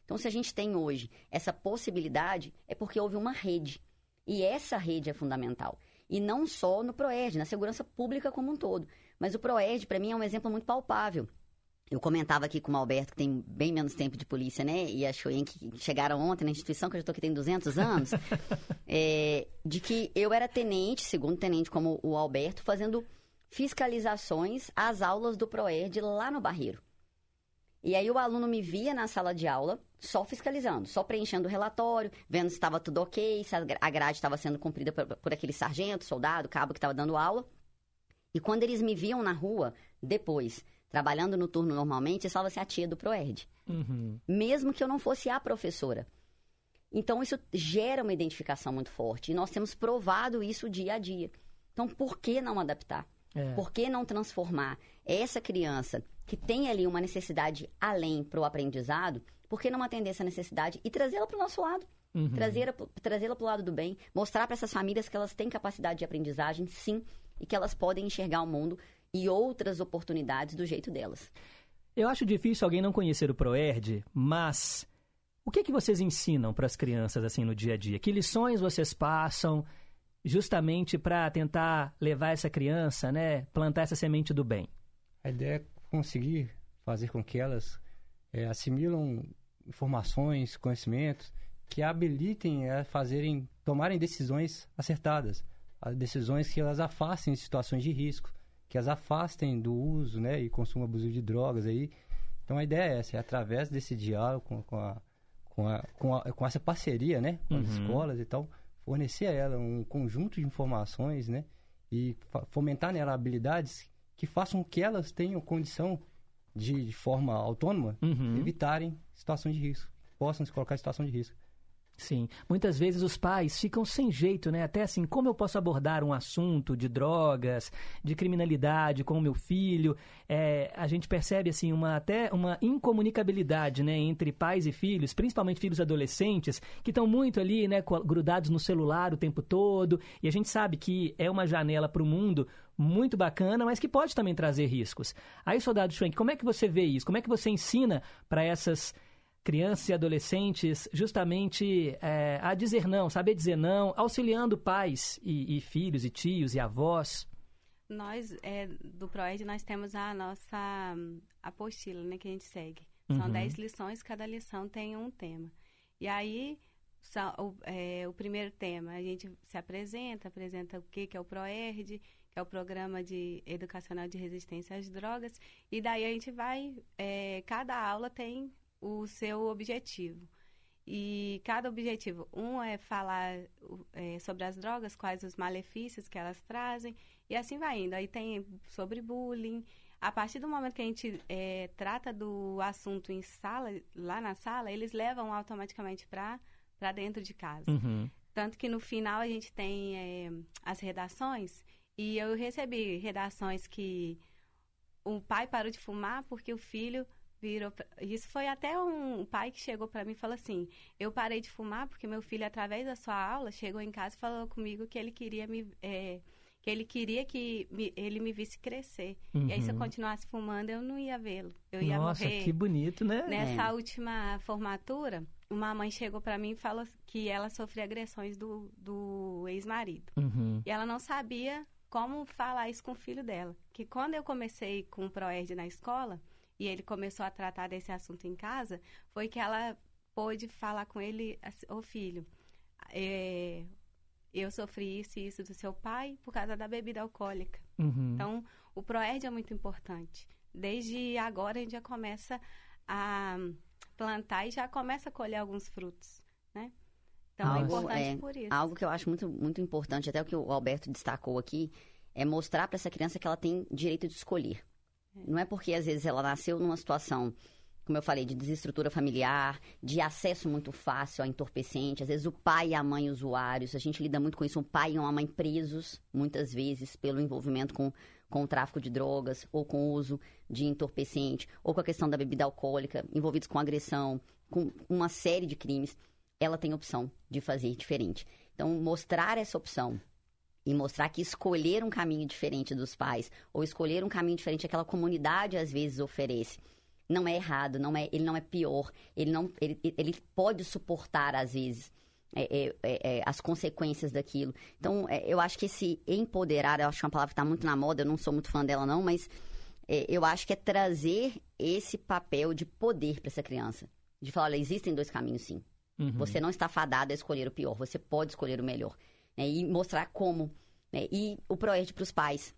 Então, se a gente tem hoje essa possibilidade, é porque houve uma rede. E essa rede é fundamental. E não só no PROERD, na segurança pública como um todo. Mas o PROERD, para mim, é um exemplo muito palpável. Eu comentava aqui com o Alberto, que tem bem menos tempo de polícia, né? E a Shoen, que chegaram ontem na instituição, que eu já estou aqui tem 200 anos, é, de que eu era tenente, segundo tenente como o Alberto, fazendo fiscalizações às aulas do PROERD lá no Barreiro. E aí o aluno me via na sala de aula só fiscalizando, só preenchendo o relatório, vendo se estava tudo ok, se a grade estava sendo cumprida por, por aquele sargento, soldado, cabo que estava dando aula. E quando eles me viam na rua, depois, trabalhando no turno normalmente, assim, a tia do Proerd. Uhum. Mesmo que eu não fosse a professora. Então, isso gera uma identificação muito forte. E nós temos provado isso dia a dia. Então, por que não adaptar? É. Por que não transformar essa criança que tem ali uma necessidade além para o aprendizado? Por que não atender essa necessidade e trazê-la para o nosso lado? Uhum. Trazê-la para o lado do bem, mostrar para essas famílias que elas têm capacidade de aprendizagem, sim, e que elas podem enxergar o mundo e outras oportunidades do jeito delas. Eu acho difícil alguém não conhecer o Proerd, mas o que, que vocês ensinam para as crianças assim no dia a dia? Que lições vocês passam justamente para tentar levar essa criança, né, plantar essa semente do bem? A ideia é conseguir fazer com que elas eh, assimilam informações, conhecimentos que habilitem a fazerem, tomarem decisões acertadas, as decisões que elas afastem de situações de risco, que as afastem do uso, né, e consumo abusivo de drogas aí. Então a ideia é essa, é através desse diálogo com, com a, com, a, com, a- com essa parceria, né, com as Uhum. escolas e tal, fornecer a ela um conjunto de informações, né, e fomentar nela habilidades que façam que elas tenham condição de, de forma autônoma Uhum. evitarem situações de risco, possam se colocar em situação de risco. Sim, muitas vezes os pais ficam sem jeito, né? Até assim, como eu posso abordar um assunto de drogas, de criminalidade com o meu filho? É, a gente percebe assim uma até uma incomunicabilidade, né, entre pais e filhos, principalmente filhos adolescentes, que estão muito ali, né, grudados no celular o tempo todo. E a gente sabe que é uma janela para o mundo muito bacana, mas que pode também trazer riscos. Aí, soldado Schwenk, como é que você vê isso? Como é que você ensina para essas crianças e adolescentes justamente é, a dizer não, saber dizer não, auxiliando pais e, e filhos e tios e avós. Nós, é, do ProEd, nós temos a nossa apostila, né, que a gente segue. São Uhum. 10 lições, cada lição tem um tema. E aí, são- o, é, o primeiro tema, a gente se apresenta, apresenta o que, que é o ProERD, que é o Programa de Educacional de Resistência às Drogas, e daí a gente vai, é, cada aula tem o seu objetivo. E cada objetivo, um é falar é, sobre as drogas, quais os malefícios que elas trazem, e assim vai indo. Aí tem sobre bullying. A partir do momento que a gente é, trata do assunto em sala, lá na sala, eles levam automaticamente para dentro de casa. Uhum. Tanto que no final a gente tem é, as redações, e eu recebi redações que o pai parou de fumar porque o filho virou. pra- Isso foi até um pai que chegou para mim e falou assim: Eu parei de fumar porque meu filho, através da sua aula, chegou em casa e falou comigo que ele queria me. é, que ele queria que me- ele me visse crescer. E aí, se eu Uhum. continuasse fumando, eu não ia vê-lo. Eu ia Nossa, morrer. que bonito, né? Nessa É. última formatura, uma mãe chegou para mim e falou que ela sofria agressões do, do ex-marido. Uhum. E ela não sabia como falar isso com o filho dela. Que quando eu comecei com o ProERD na escola, e ele começou a tratar desse assunto em casa, foi que ela pôde falar com ele, assim, ô filho, é, eu sofri isso e isso do seu pai por causa da bebida alcoólica. Uhum. Então, o ProERD é muito importante. Desde agora a gente já começa a plantar e já começa a colher alguns frutos, né? Então é importante é, por isso. Algo que eu acho muito, muito importante, até o que o Alberto destacou aqui, é mostrar para essa criança que ela tem direito de escolher. Não é porque às vezes ela nasceu numa situação, como eu falei, de desestrutura familiar, de acesso muito fácil a entorpecente, às vezes o pai e a mãe usuários, a gente lida muito com isso, um pai e uma mãe presos, muitas vezes, pelo envolvimento com, com o tráfico de drogas, ou com o uso de entorpecente, ou com a questão da bebida alcoólica, envolvidos com agressão, com uma série de crimes. Ela tem opção de fazer diferente. Então, mostrar essa opção e mostrar que escolher um caminho diferente dos pais ou escolher um caminho diferente que aquela comunidade às vezes oferece não é errado, não é, ele não é pior, ele não, ele, ele pode suportar às vezes é, é, é, as consequências daquilo. Então, é, eu acho que esse empoderar, eu acho que é uma palavra que está muito na moda, eu não sou muito fã dela não, mas é, eu acho que é trazer esse papel de poder para essa criança, de falar, olha, existem dois caminhos sim. Uhum. Você não está fadado a escolher o pior, você pode escolher o melhor. Né? E mostrar como. né? E o ProERD para os pais.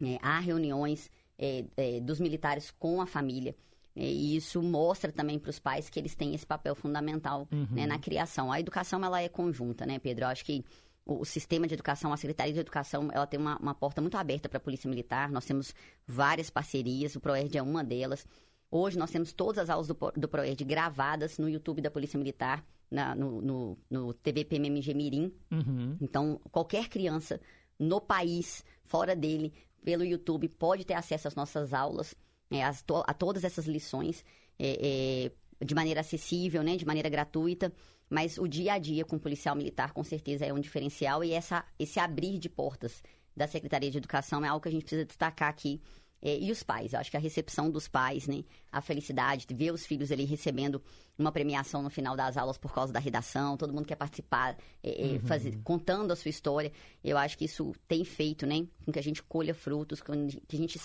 né? Há reuniões é, é, dos militares com a família. E isso mostra também para os pais que eles têm esse papel fundamental Uhum. né, na criação. A educação ela é conjunta, né, Pedro? Eu acho que o, o sistema de educação, a Secretaria de Educação, ela tem uma, uma porta muito aberta para a Polícia Militar. Nós temos várias parcerias, o ProERD é uma delas. Hoje nós temos todas as aulas do, do ProERD gravadas no YouTube da Polícia Militar, na- no, no, no TV PMMG Mirim. Uhum. Então, qualquer criança no país, fora dele, pelo YouTube, pode ter acesso às nossas aulas, é, às to- a todas essas lições, é, é, de maneira acessível, né, de maneira gratuita. Mas o dia a dia com o policial militar, com certeza, é um diferencial. E essa, esse abrir de portas da Secretaria de Educação é algo que a gente precisa destacar aqui. É, e os pais, eu acho que a recepção dos pais, né? A felicidade de ver os filhos ali recebendo uma premiação no final das aulas por causa da redação, todo mundo quer participar, é, é, Uhum. fazer- contando a sua história. Eu acho que isso tem feito, né? Com que a gente colha frutos, com que a gente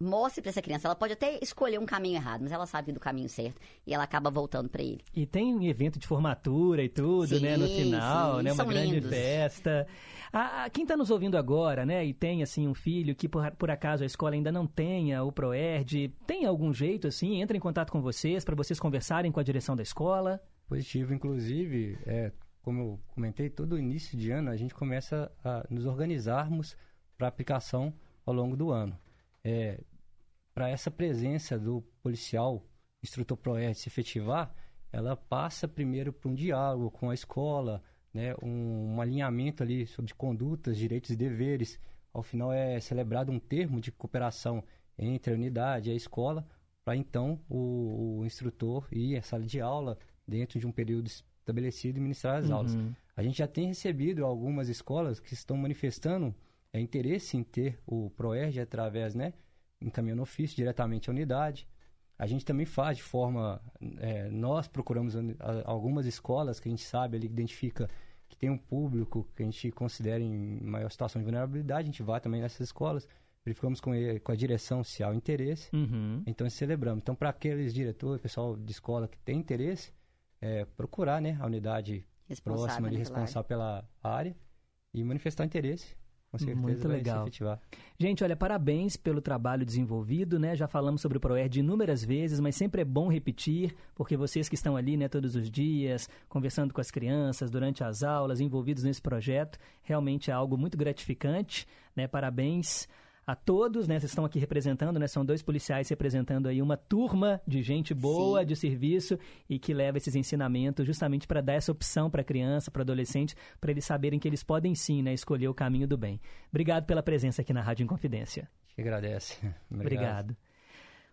mostre para essa criança. Ela pode até escolher um caminho errado, mas ela sabe do caminho certo e ela acaba voltando para ele. E tem um evento de formatura e tudo, Sim, né? No final, sim, né? Uma grande lindos. festa. Ah, ah, quem está nos ouvindo agora, né? E tem, assim, um filho que, por, por acaso, a escola ainda não tenha o ProERD, tem algum jeito, assim? Entra em contato com vocês para vocês conversarem com a direção da escola? Positivo, inclusive, é, como eu comentei, todo início de ano a gente começa a nos organizarmos para aplicação ao longo do ano. É, para essa presença do policial, instrutor ProERD se efetivar, ela passa primeiro por um diálogo com a escola, né, um, um alinhamento ali sobre condutas, direitos e deveres. Ao final é celebrado um termo de cooperação entre a unidade e a escola, para então o, o instrutor ir à sala de aula dentro de um período estabelecido e ministrar as aulas. Uhum. A gente já tem recebido algumas escolas que estão manifestando é, interesse em ter o ProERD através, né, encaminhando ofício diretamente à unidade. A gente também faz de forma, é, nós procuramos algumas escolas que a gente sabe ali, identifica que tem um público que a gente considera em maior situação de vulnerabilidade, a gente vai também nessas escolas, verificamos com, ele- com a direção se há o interesse, Uhum. então celebramos. Então, para aqueles diretores, pessoal de escola que tem interesse, é, procurar né, a unidade próxima ali, pela responsável pela área e manifestar interesse. Com certeza Muito legal. se efetivar. Gente, olha, parabéns pelo trabalho desenvolvido, né? Já falamos sobre o ProERD inúmeras vezes, mas sempre é bom repetir, porque vocês que estão ali, né, todos os dias, conversando com as crianças durante as aulas, envolvidos nesse projeto, realmente é algo muito gratificante, né? Parabéns a todos, né? Vocês estão aqui representando, né? São dois policiais representando aí uma turma de gente boa, de serviço e que leva esses ensinamentos justamente para dar essa opção para a criança, para o adolescente, para eles saberem que eles podem sim, né, escolher o caminho do bem. Obrigado pela presença aqui na Rádio Inconfidência. Que agradece. Obrigado.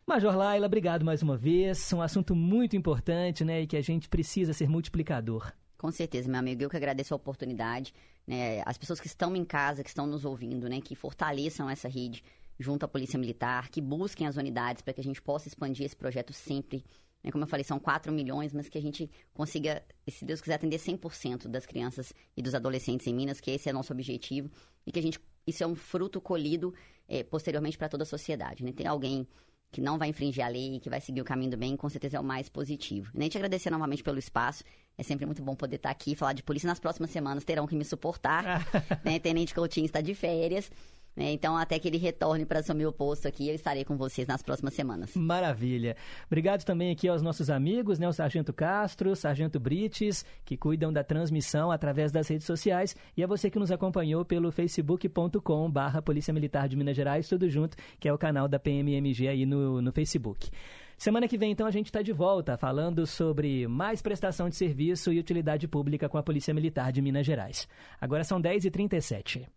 Major Laila, obrigado mais uma vez. Um assunto muito importante, né, e que a gente precisa ser multiplicador. Com certeza, meu amigo. Eu que agradeço a oportunidade. Né? As pessoas que estão em casa, que estão nos ouvindo, né? Que fortaleçam essa rede junto à Polícia Militar, que busquem as unidades para que a gente possa expandir esse projeto sempre. Né? Como eu falei, são 4 milhões, mas que a gente consiga, se Deus quiser, atender 100% das crianças e dos adolescentes em Minas, que esse é nosso objetivo. E que a gente, isso é um fruto colhido eh, posteriormente para toda a sociedade. Né? Tem alguém que não vai infringir a lei, que vai seguir o caminho do bem, com certeza é o mais positivo. Nem te agradecer novamente pelo espaço. É sempre muito bom poder estar aqui e falar de polícia. Nas próximas semanas terão que me suportar. né? Tenente Coutinho está de férias. Né? Então, até que ele retorne para assumir o posto aqui, eu estarei com vocês nas próximas semanas. Maravilha. Obrigado também aqui aos nossos amigos, né, o Sargento Castro, Sargento Brites, que cuidam da transmissão através das redes sociais, e a você que nos acompanhou pelo facebook.com barra Polícia Militar de Minas Gerais, tudo junto, que é o canal da PMMG aí no, no Facebook. Semana que vem, então, a gente está de volta falando sobre mais prestação de serviço e utilidade pública com a Polícia Militar de Minas Gerais. Agora são 10h37.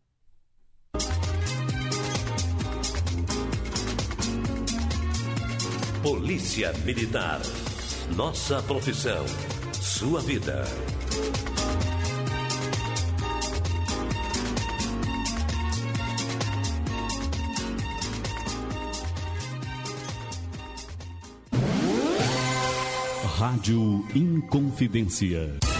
Polícia Militar. Nossa profissão. Sua vida. Rádio Inconfidência.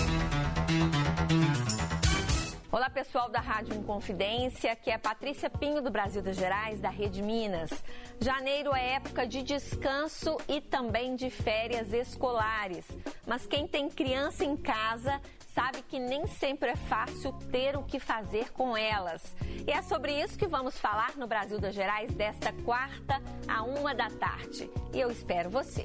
Pessoal da Rádio Inconfidência, aqui é Patrícia Pinho do Brasil das Gerais, da Rede Minas. Janeiro é época de descanso e também de férias escolares. Mas quem tem criança em casa sabe que nem sempre é fácil ter o que fazer com elas. E é sobre isso que vamos falar no Brasil das Gerais desta quarta a uma da tarde. E eu espero você.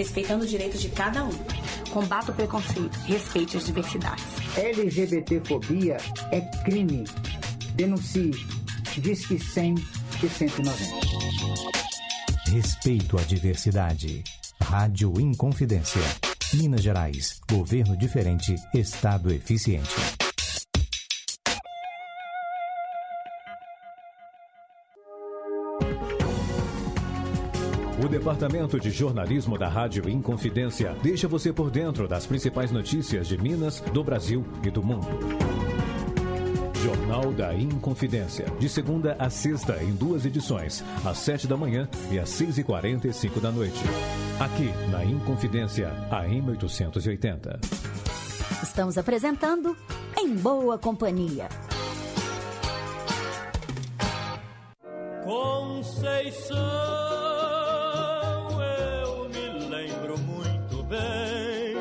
respeitando os direitos de cada um. Combata o preconceito, respeite as diversidades. LGBTfobia é crime. Denuncie. Disque 100 e 190. Respeito à diversidade. Rádio Inconfidência. Minas Gerais. Governo diferente. Estado eficiente. Departamento de Jornalismo da Rádio Inconfidência deixa você por dentro das principais notícias de Minas, do Brasil e do mundo. Jornal da Inconfidência, de segunda a sexta, em duas edições, às sete da manhã e às seis e quarenta e cinco da noite. Aqui, na Inconfidência, AM 880. Estamos apresentando Em Boa Companhia. Conceição, bem.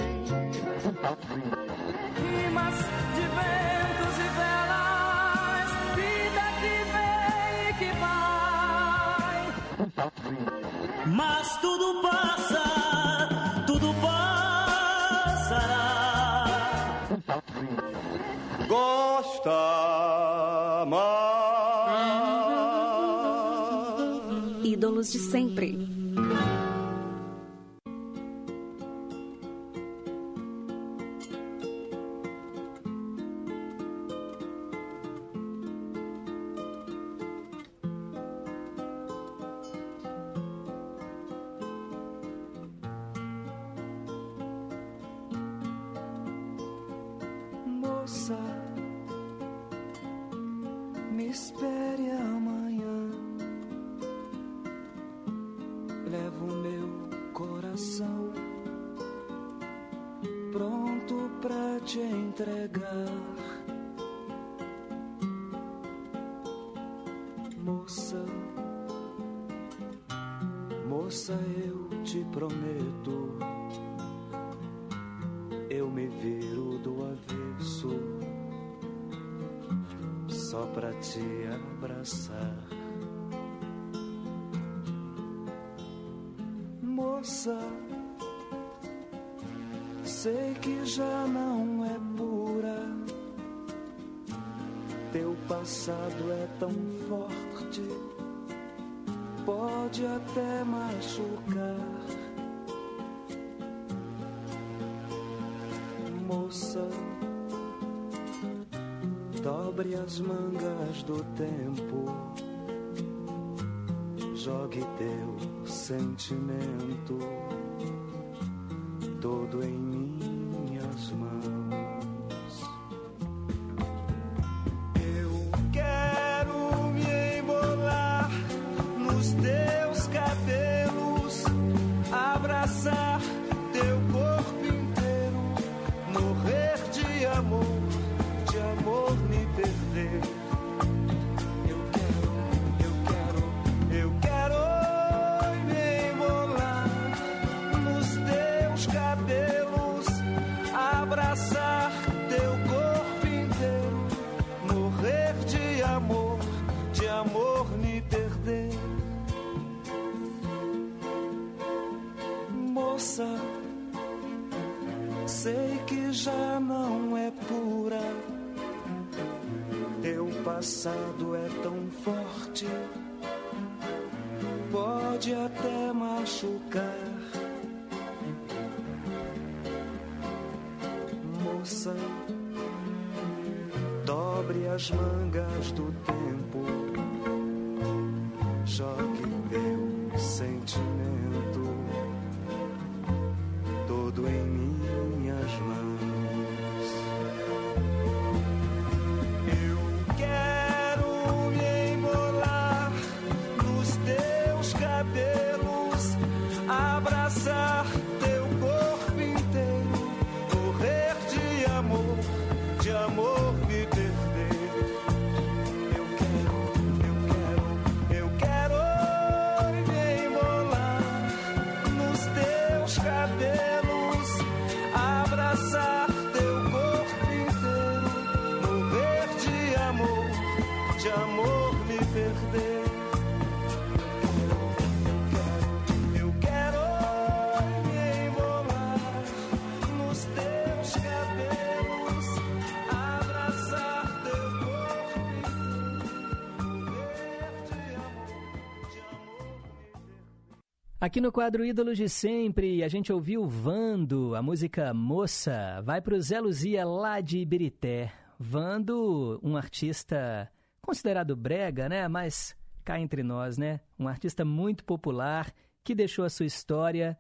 Rimas de ventos e velas, vida que vem e que vai. Mas tudo passa, tudo passará. Gosta mais. Ídolos de sempre. me perder. Eu quero me nos teus cabelos, abraçar teu corpo, de amor. Aqui no quadro Ídolos de Sempre, a gente ouviu Vando, a música Moça, vai para o Zé Luzia lá de Ibirité. Vando, um artista considerado brega, né? Mas cá entre nós, né? Um artista muito popular que deixou a sua história.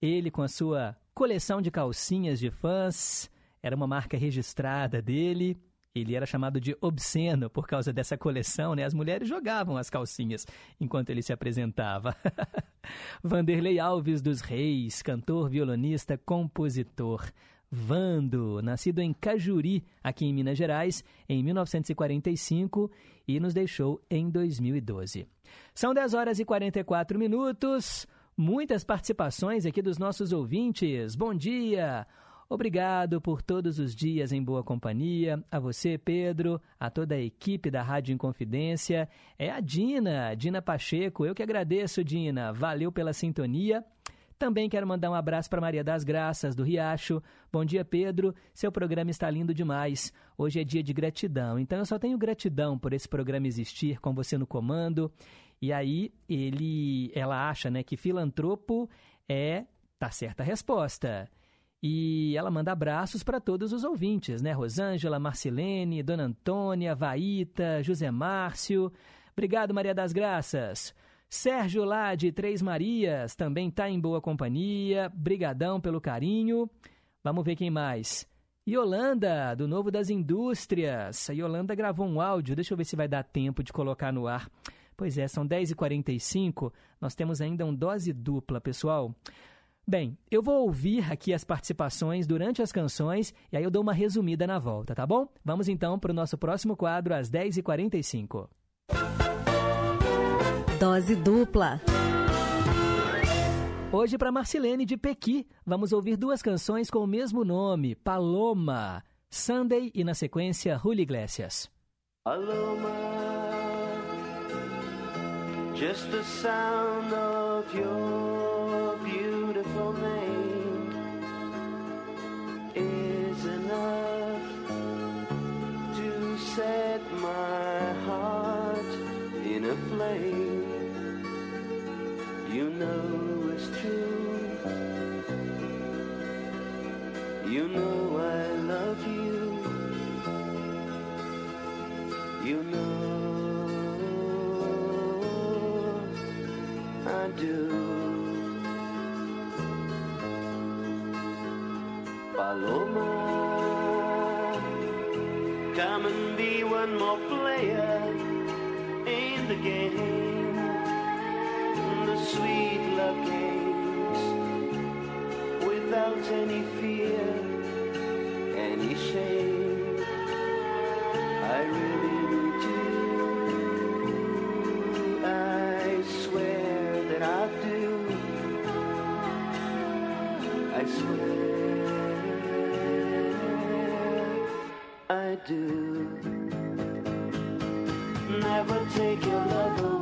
Ele com a sua coleção de calcinhas de fãs, era uma marca registrada dele. Ele era chamado de obsceno por causa dessa coleção, né? As mulheres jogavam as calcinhas enquanto ele se apresentava. Vanderlei Alves dos Reis, cantor, violonista, compositor. Vando, nascido em Cajuri, aqui em Minas Gerais, em 1945 e nos deixou em 2012. São 10 horas e 44 minutos. Muitas participações aqui dos nossos ouvintes. Bom dia! Obrigado por todos os dias em boa companhia. A você, Pedro, a toda a equipe da Rádio Inconfidência. É a Dina, Dina Pacheco. Eu que agradeço, Dina. Valeu pela sintonia. Também quero mandar um abraço para Maria das Graças, do Riacho. Bom dia, Pedro. Seu programa está lindo demais. Hoje é dia de gratidão, então eu só tenho gratidão por esse programa existir com você no comando. E aí ele, ela acha, né, que filantropo é tá certa a resposta. E ela manda abraços para todos os ouvintes, né? Rosângela, Marcilene, Dona Antônia, Vaíta, José Márcio. Obrigado, Maria das Graças. Sérgio lá de Três Marias também está em boa companhia. Brigadão pelo carinho. Vamos ver quem mais. Yolanda, do Novo das Indústrias. A Yolanda gravou um áudio, deixa eu ver se vai dar tempo de colocar no ar. Pois é, são 10h45, nós temos ainda um dose dupla, pessoal. Bem, eu vou ouvir aqui as participações durante as canções e aí eu dou uma resumida na volta, tá bom? Vamos então para o nosso próximo quadro às 10h45. Dose dupla. Hoje, para Marcilene de Pequi, vamos ouvir duas canções com o mesmo nome, Paloma, Sunday e, na sequência, Julio Iglesias. Paloma, just the sound of your You know it's true. You know I love you. You know I do. Paloma, come and be one more player in the game. Sweet without any fear, any shame. I really do. I swear that I do. I swear I do. Never take your love away.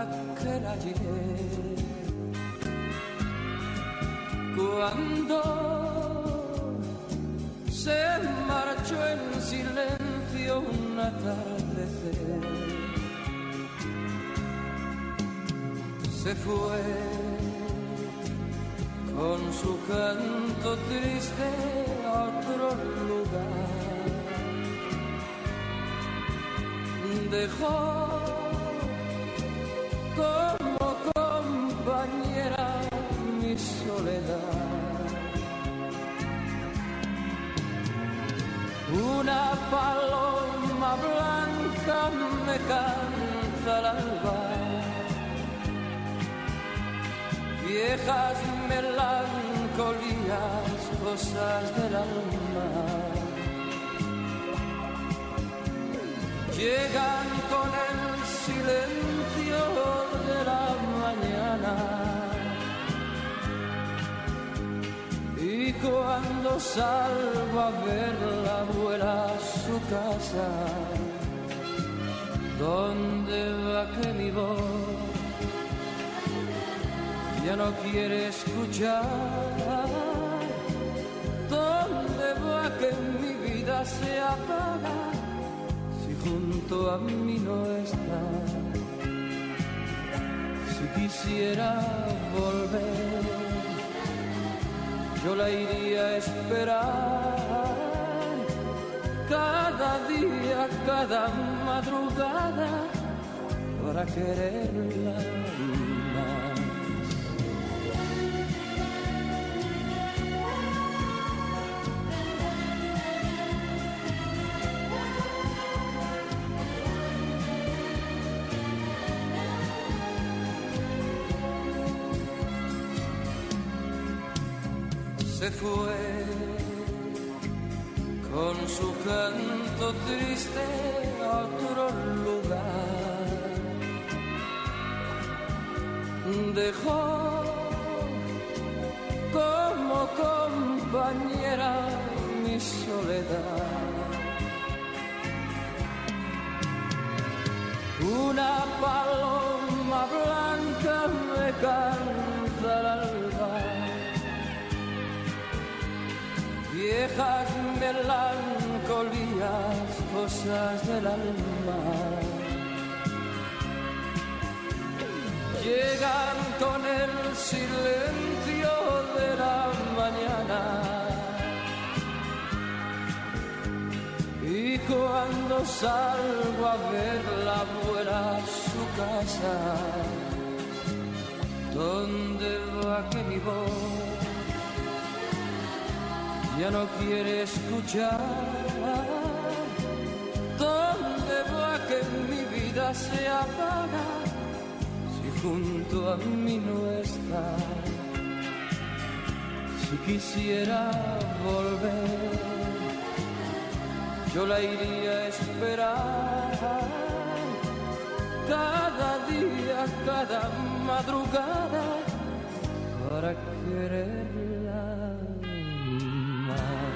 Aquel ayer cuando se marchó en silencio un atardecer. Se fue con su canto triste a otro lugar. Dejó paloma blanca me canta al alba. Viejas melancolías, cosas del alma. Llegan con el silencio de la mañana. Y cuando salgo a verla vuela a su casa, ¿dónde va que mi voz ya no quiere escuchar? ¿Dónde va que mi vida se apaga si junto a mí no está? Si quisiera volver yo la iría a esperar cada día, cada madrugada para quererla más. se fue Dejó como compañera mi soledad. Una paloma blanca me canta al alba. viejas melancolías, cosas del alma. Llegan con el silencio de la mañana. Y cuando salgo a verla vuela a su casa, ¿dónde va que mi voz? ya no quiere escuchar. ¿Dónde va que mi vida se apaga junto a mí no está? Si Si quisiera volver, yo la iría a esperar cada día, cada madrugada para quererla más.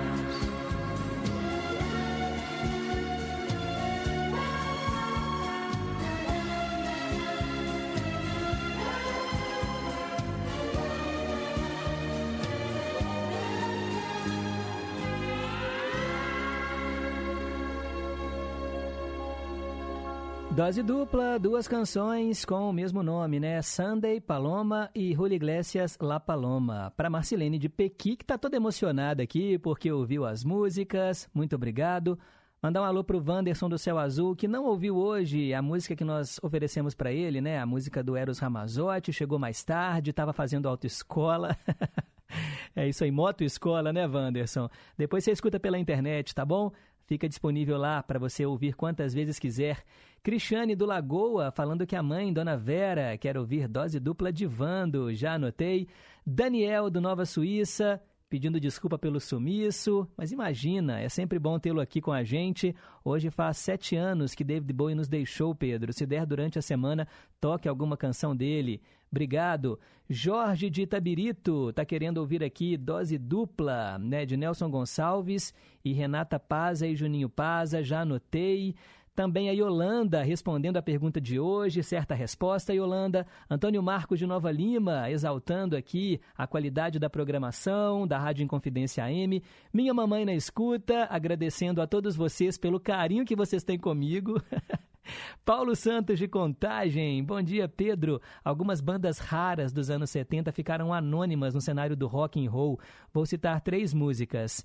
Dose dupla, duas canções com o mesmo nome, né? Sunday Paloma e Julio Iglesias La Paloma. Para Marcelene de Pequi, que tá toda emocionada aqui porque ouviu as músicas. Muito obrigado. Mandar um alô pro Wanderson do Céu Azul, que não ouviu hoje a música que nós oferecemos para ele, né? A música do Eros Ramazotti, chegou mais tarde, estava fazendo autoescola. é isso aí, moto escola, né, Wanderson? Depois você escuta pela internet, tá bom? Fica disponível lá para você ouvir quantas vezes quiser. Cristiane do Lagoa falando que a mãe, Dona Vera, quer ouvir dose dupla de Vando. Já anotei. Daniel do Nova Suíça pedindo desculpa pelo sumiço, mas imagina, é sempre bom tê-lo aqui com a gente. Hoje faz sete anos que David Bowie nos deixou, Pedro. Se der durante a semana, toque alguma canção dele. Obrigado. Jorge de Itabirito está querendo ouvir aqui dose dupla, né, de Nelson Gonçalves e Renata Paza e Juninho Paza. Já anotei. Também a Yolanda respondendo a pergunta de hoje, certa resposta, Yolanda. Antônio Marcos de Nova Lima exaltando aqui a qualidade da programação da Rádio Inconfidência AM. Minha mamãe na escuta, agradecendo a todos vocês pelo carinho que vocês têm comigo. Paulo Santos de Contagem, bom dia Pedro. Algumas bandas raras dos anos 70 ficaram anônimas no cenário do rock and roll. Vou citar três músicas: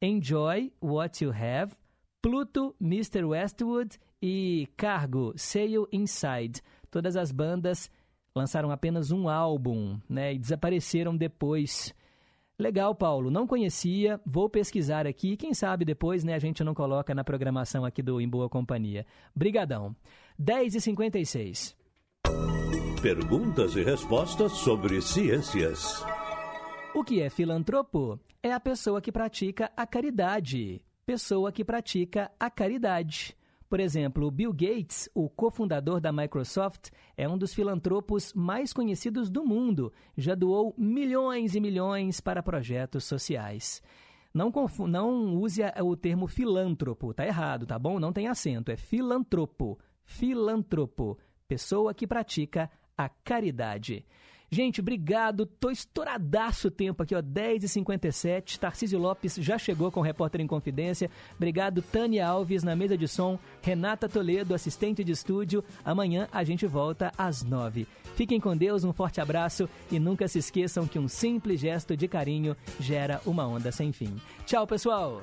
Enjoy What You Have, Pluto, Mr. Westwood e Cargo, Sail Inside. Todas as bandas lançaram apenas um álbum né, e desapareceram depois. Legal, Paulo. Não conhecia, vou pesquisar aqui. Quem sabe depois né, a gente não coloca na programação aqui do Em Boa Companhia. Brigadão. 10h56. Perguntas e respostas sobre ciências. O que é filantropo? É a pessoa que pratica a caridade pessoa que pratica a caridade. Por exemplo, Bill Gates, o cofundador da Microsoft, é um dos filantropos mais conhecidos do mundo. Já doou milhões e milhões para projetos sociais. Não, não use o termo filântropo, tá errado, tá bom? Não tem acento, é filantropo. Filantropo, pessoa que pratica a caridade. Gente, obrigado. Tô estouradaço o tempo aqui, ó. 10h57. Tarcísio Lopes já chegou com o Repórter em Confidência. Obrigado, Tânia Alves, na mesa de som. Renata Toledo, assistente de estúdio. Amanhã a gente volta às 9 Fiquem com Deus, um forte abraço e nunca se esqueçam que um simples gesto de carinho gera uma onda sem fim. Tchau, pessoal!